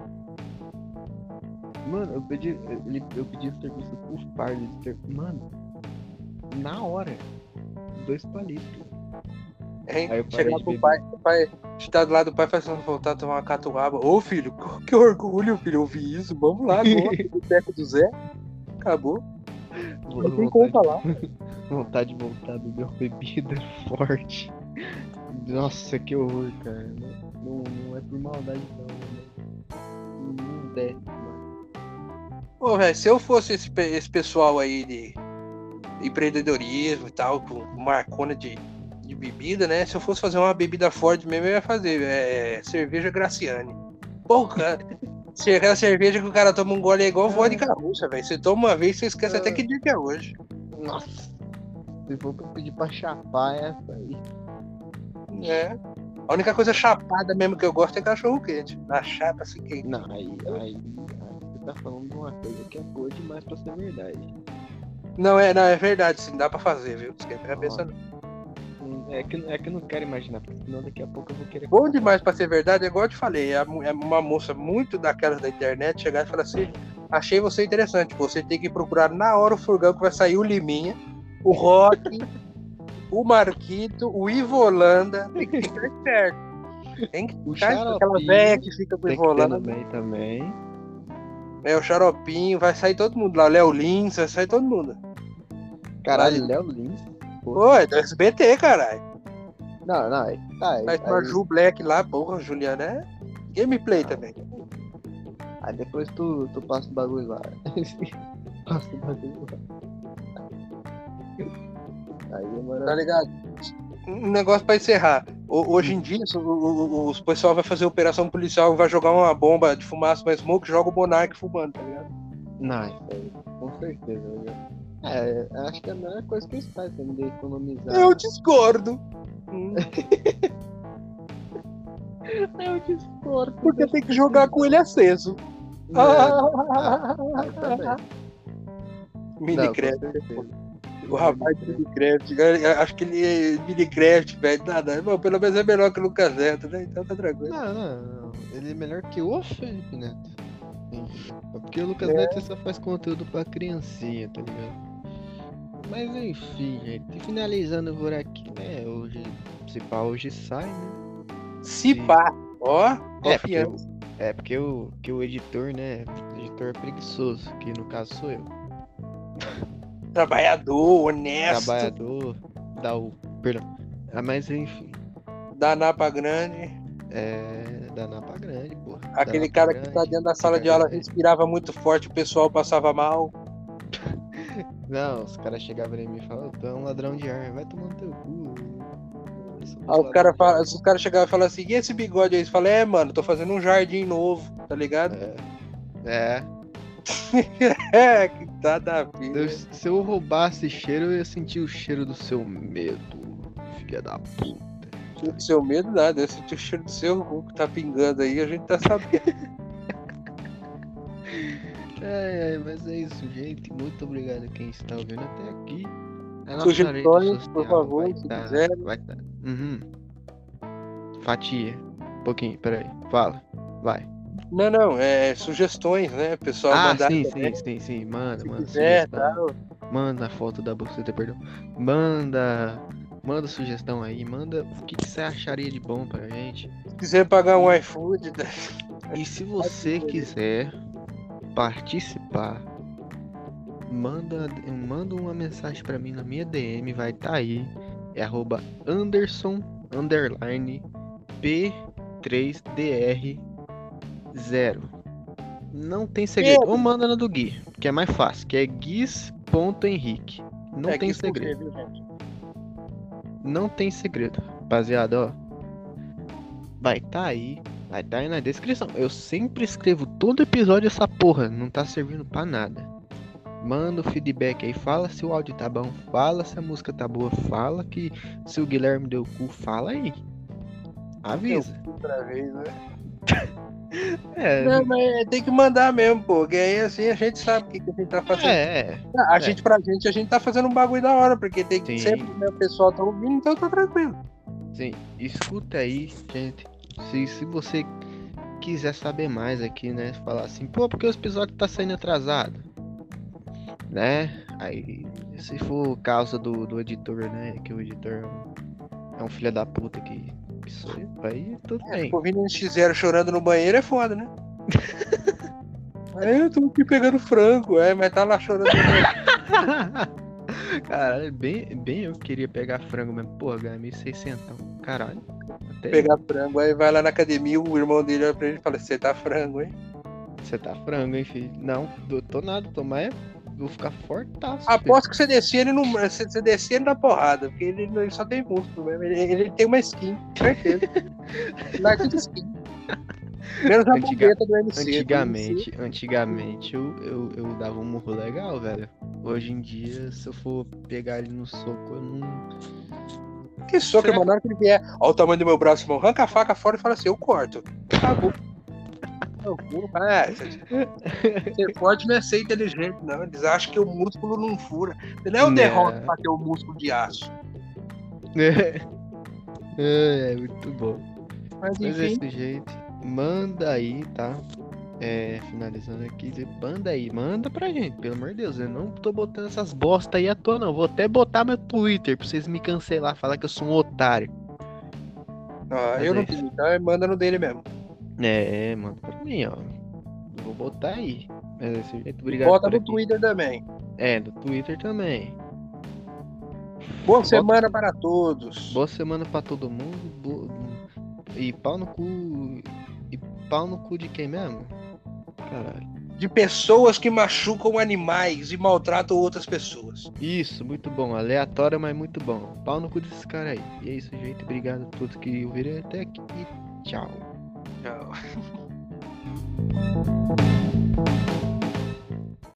Mano, eu pedi, ele, eu pedi serviço por fardo de ser... Mano, na hora, dois palitos. Hein? Aí Chegar pro pai, o pai, estar do lado do pai fazendo voltar a tomar uma catuaba. Ô filho, que orgulho, filho, eu vi isso. Vamos lá agora, no teco do Zé. Acabou. Não tem conta lá. vontade de voltar a beber uma bebida forte. Nossa, que horror, cara. Não, não, é por maldade não, mano. Não desce, mano. Pô, velho, se eu fosse esse, esse pessoal aí de empreendedorismo e tal, com marcona de, de bebida, né? Se eu fosse fazer uma bebida forte mesmo, eu ia fazer é, cerveja Graciane. Porra, se aquela cerveja que o cara toma um gole é igual vodka russa, velho. Você toma uma vez, você esquece até que dia que é hoje. Nossa. Se for pra pedir pra chapar, é essa aí. É. A única coisa chapada mesmo que eu gosto é cachorro quente. Na chapa assim quente. Não, aí, aí, você tá falando de uma coisa que é boa demais pra ser verdade. Não, é, não, é verdade, sim, dá pra fazer, viu? Esquenta a cabeça não. É que, é que eu não quero imaginar, porque senão daqui a pouco eu vou querer. Bom demais pra ser verdade, é igual eu te falei, é é uma moça muito daquelas da internet chegar e falar assim: achei você interessante, você tem que procurar na hora o furgão que vai sair o Liminha, o Rock, o Marquito, o Ivo Holanda, tem que ficar esperto. Tem que O ficar aquela xaropinho velha que fica com o tem Ivo que ter Holanda, também, também. é o Xaropinho, vai sair todo mundo lá, Léo Lins, vai sair todo mundo. Caralho, Léo Lins. Pô, é do SBT, caralho. Não, não, aí, tá. Com a aí, Ju Black lá, porra, Juliana é gameplay também. aí depois tu, tu passa o bagulho lá. passa o bagulho lá. Aí demora. Tá ligado? Um negócio pra encerrar. O- hoje em dia, o- o- os pessoal vai fazer operação policial, vai jogar uma bomba de fumaça, uma smoke, joga o Monark fumando, tá ligado? Não, isso aí, com certeza. viu? É, acho que é a melhor coisa que eles fazem, também, de economizar. Eu discordo. Hum, Eu discordo. Porque tem que jogar com ele aceso. É, ah, aí também. Mini Não, com Craft. certeza. O rapaz de Minecraft, acho que ele é Minecraft, velho, nada. Bom, pelo menos é melhor que o Lucas Neto, né? Então tá tranquilo. Não, não, não. Ele é melhor que o Felipe Neto. É porque o Lucas É. Neto só faz conteúdo pra criancinha, tá ligado? Mas enfim, gente. Finalizando por aqui, né? Hoje, se pá, hoje sai, né? Se pá, ó, É, porque, é porque o, que o editor, né? O editor é preguiçoso, que no caso sou eu. Trabalhador, honesto, Trabalhador, dá o. Perdão. Ah, mas enfim. da Napa Grande. É. Da Napa Grande, porra. Aquele Napa cara que tá Grande, dentro da sala de aula grande. respirava muito forte, o pessoal passava mal. Não, os caras chegavam em mim e falavam, tu é um ladrão de ar, vai tomando teu cu. Aí fala, os caras chegavam e falavam assim, e esse bigode aí? Você fala, é, mano, tô fazendo um jardim novo, tá ligado? É. É, que tá da Eu- vida. se eu roubasse cheiro, eu ia sentir o cheiro do seu medo, filha da puta. Do seu medo, nada. Eu senti o cheiro do seu cu que tá pingando aí, a gente tá sabendo. É, é, mas é isso, gente. Muito obrigado a quem está ouvindo até aqui. Sugestões, por favor, vai se tá- quiser. Vai tá. Uhum. Fatia. Um pouquinho, peraí. Fala. Vai. Não, não, é sugestões, né? Pessoal ah, mandar sim, também, sim, sim, sim. Manda, se manda. quiser, sugestão. tá? Manda a foto da buceta, perdão. Manda. Manda sugestão aí. Manda o que, que você acharia de bom pra gente. Se quiser pagar um iFood, né? E se você quiser participar, manda, manda uma mensagem pra mim na minha DM, vai estar aí. É arroba Anderson underline P3DR0. Não tem segredo. Ou manda na do Gui, que é mais fácil, que é guis.henrique. Não É, tem segredo. viu? Não tem segredo, rapaziada, ó. Vai tá aí, vai tá aí na descrição. Eu sempre escrevo todo episódio essa porra, não tá servindo pra nada. Manda o feedback aí, fala se o áudio tá bom, fala se a música tá boa, fala que se o Guilherme deu cu, fala aí. Avisa. Outra vez, né? É, Não, mas tem que mandar mesmo, pô. Que aí assim a gente sabe o que, que a gente tá fazendo. é, a é. gente, pra gente, a gente tá fazendo um bagulho da hora, porque tem que Sim. sempre né, o pessoal tá ouvindo, então tá tranquilo. Sim, escuta aí, gente. Se, se você quiser saber mais aqui, né? Falar assim, pô, porque os episódios tá saindo atrasado? Né? Aí, se for causa do, do editor, né? Que o editor é um, é um filho da puta que, eu, aí tudo bem. Ouvindo um X0 chorando no banheiro é foda, né? Aí eu tô aqui pegando frango, é, mas tá lá chorando no banheiro. Caralho, bem, bem eu que queria pegar frango mesmo. Porra, ganhei 1.600. Caralho. Até pegar frango, aí vai lá na academia, o irmão dele olha pra ele e fala, você tá frango, hein? você tá frango, hein, filho? Não, tô, tô nada, tô mais. Vou ficar fortaço. Aposto que você descia ele não. Você, você descia ele na porrada, porque ele, ele só tem músculo mesmo. Ele, ele tem uma skin, certeza. Lá é tudo skin. Menos a Antiga- do MC. Antigamente, antigamente eu, eu, eu dava um murro legal, velho. Hoje em dia, se eu for pegar ele no soco, eu não. Que soco, Será mano. Na hora que ele vier, olha o tamanho do meu braço, irmão. Arranca a faca fora e fala assim: eu corto. Acabou. Eu vou, é, você você forte não é ser inteligente, não. Eles acham que o músculo não fura. Não é o Não. derrota pra ter o músculo de aço. é, muito bom. Mas Mas enfim, desse jeito, manda aí, tá? É, finalizando aqui, manda aí, manda pra gente, pelo amor de Deus. Eu não tô botando essas bosta aí à toa, não. Vou até botar meu Twitter pra vocês me cancelar, falar que eu sou um otário. eu não Mas é tenho, então manda no dele mesmo. É, manda pra mim, ó. Vou botar aí. Mas desse jeito, obrigado. Bota no aqui. Twitter também. É, no Twitter também. Boa semana para todos. Boa semana pra todo mundo. bo- E pau no cu. E pau no cu de quem mesmo? Caralho. De pessoas que machucam animais e maltratam outras pessoas. Isso, muito bom. Aleatório, mas muito bom. Pau no cu desses caras aí. E é isso, gente. Obrigado a todos que ouviram até aqui. E tchau. Tchau.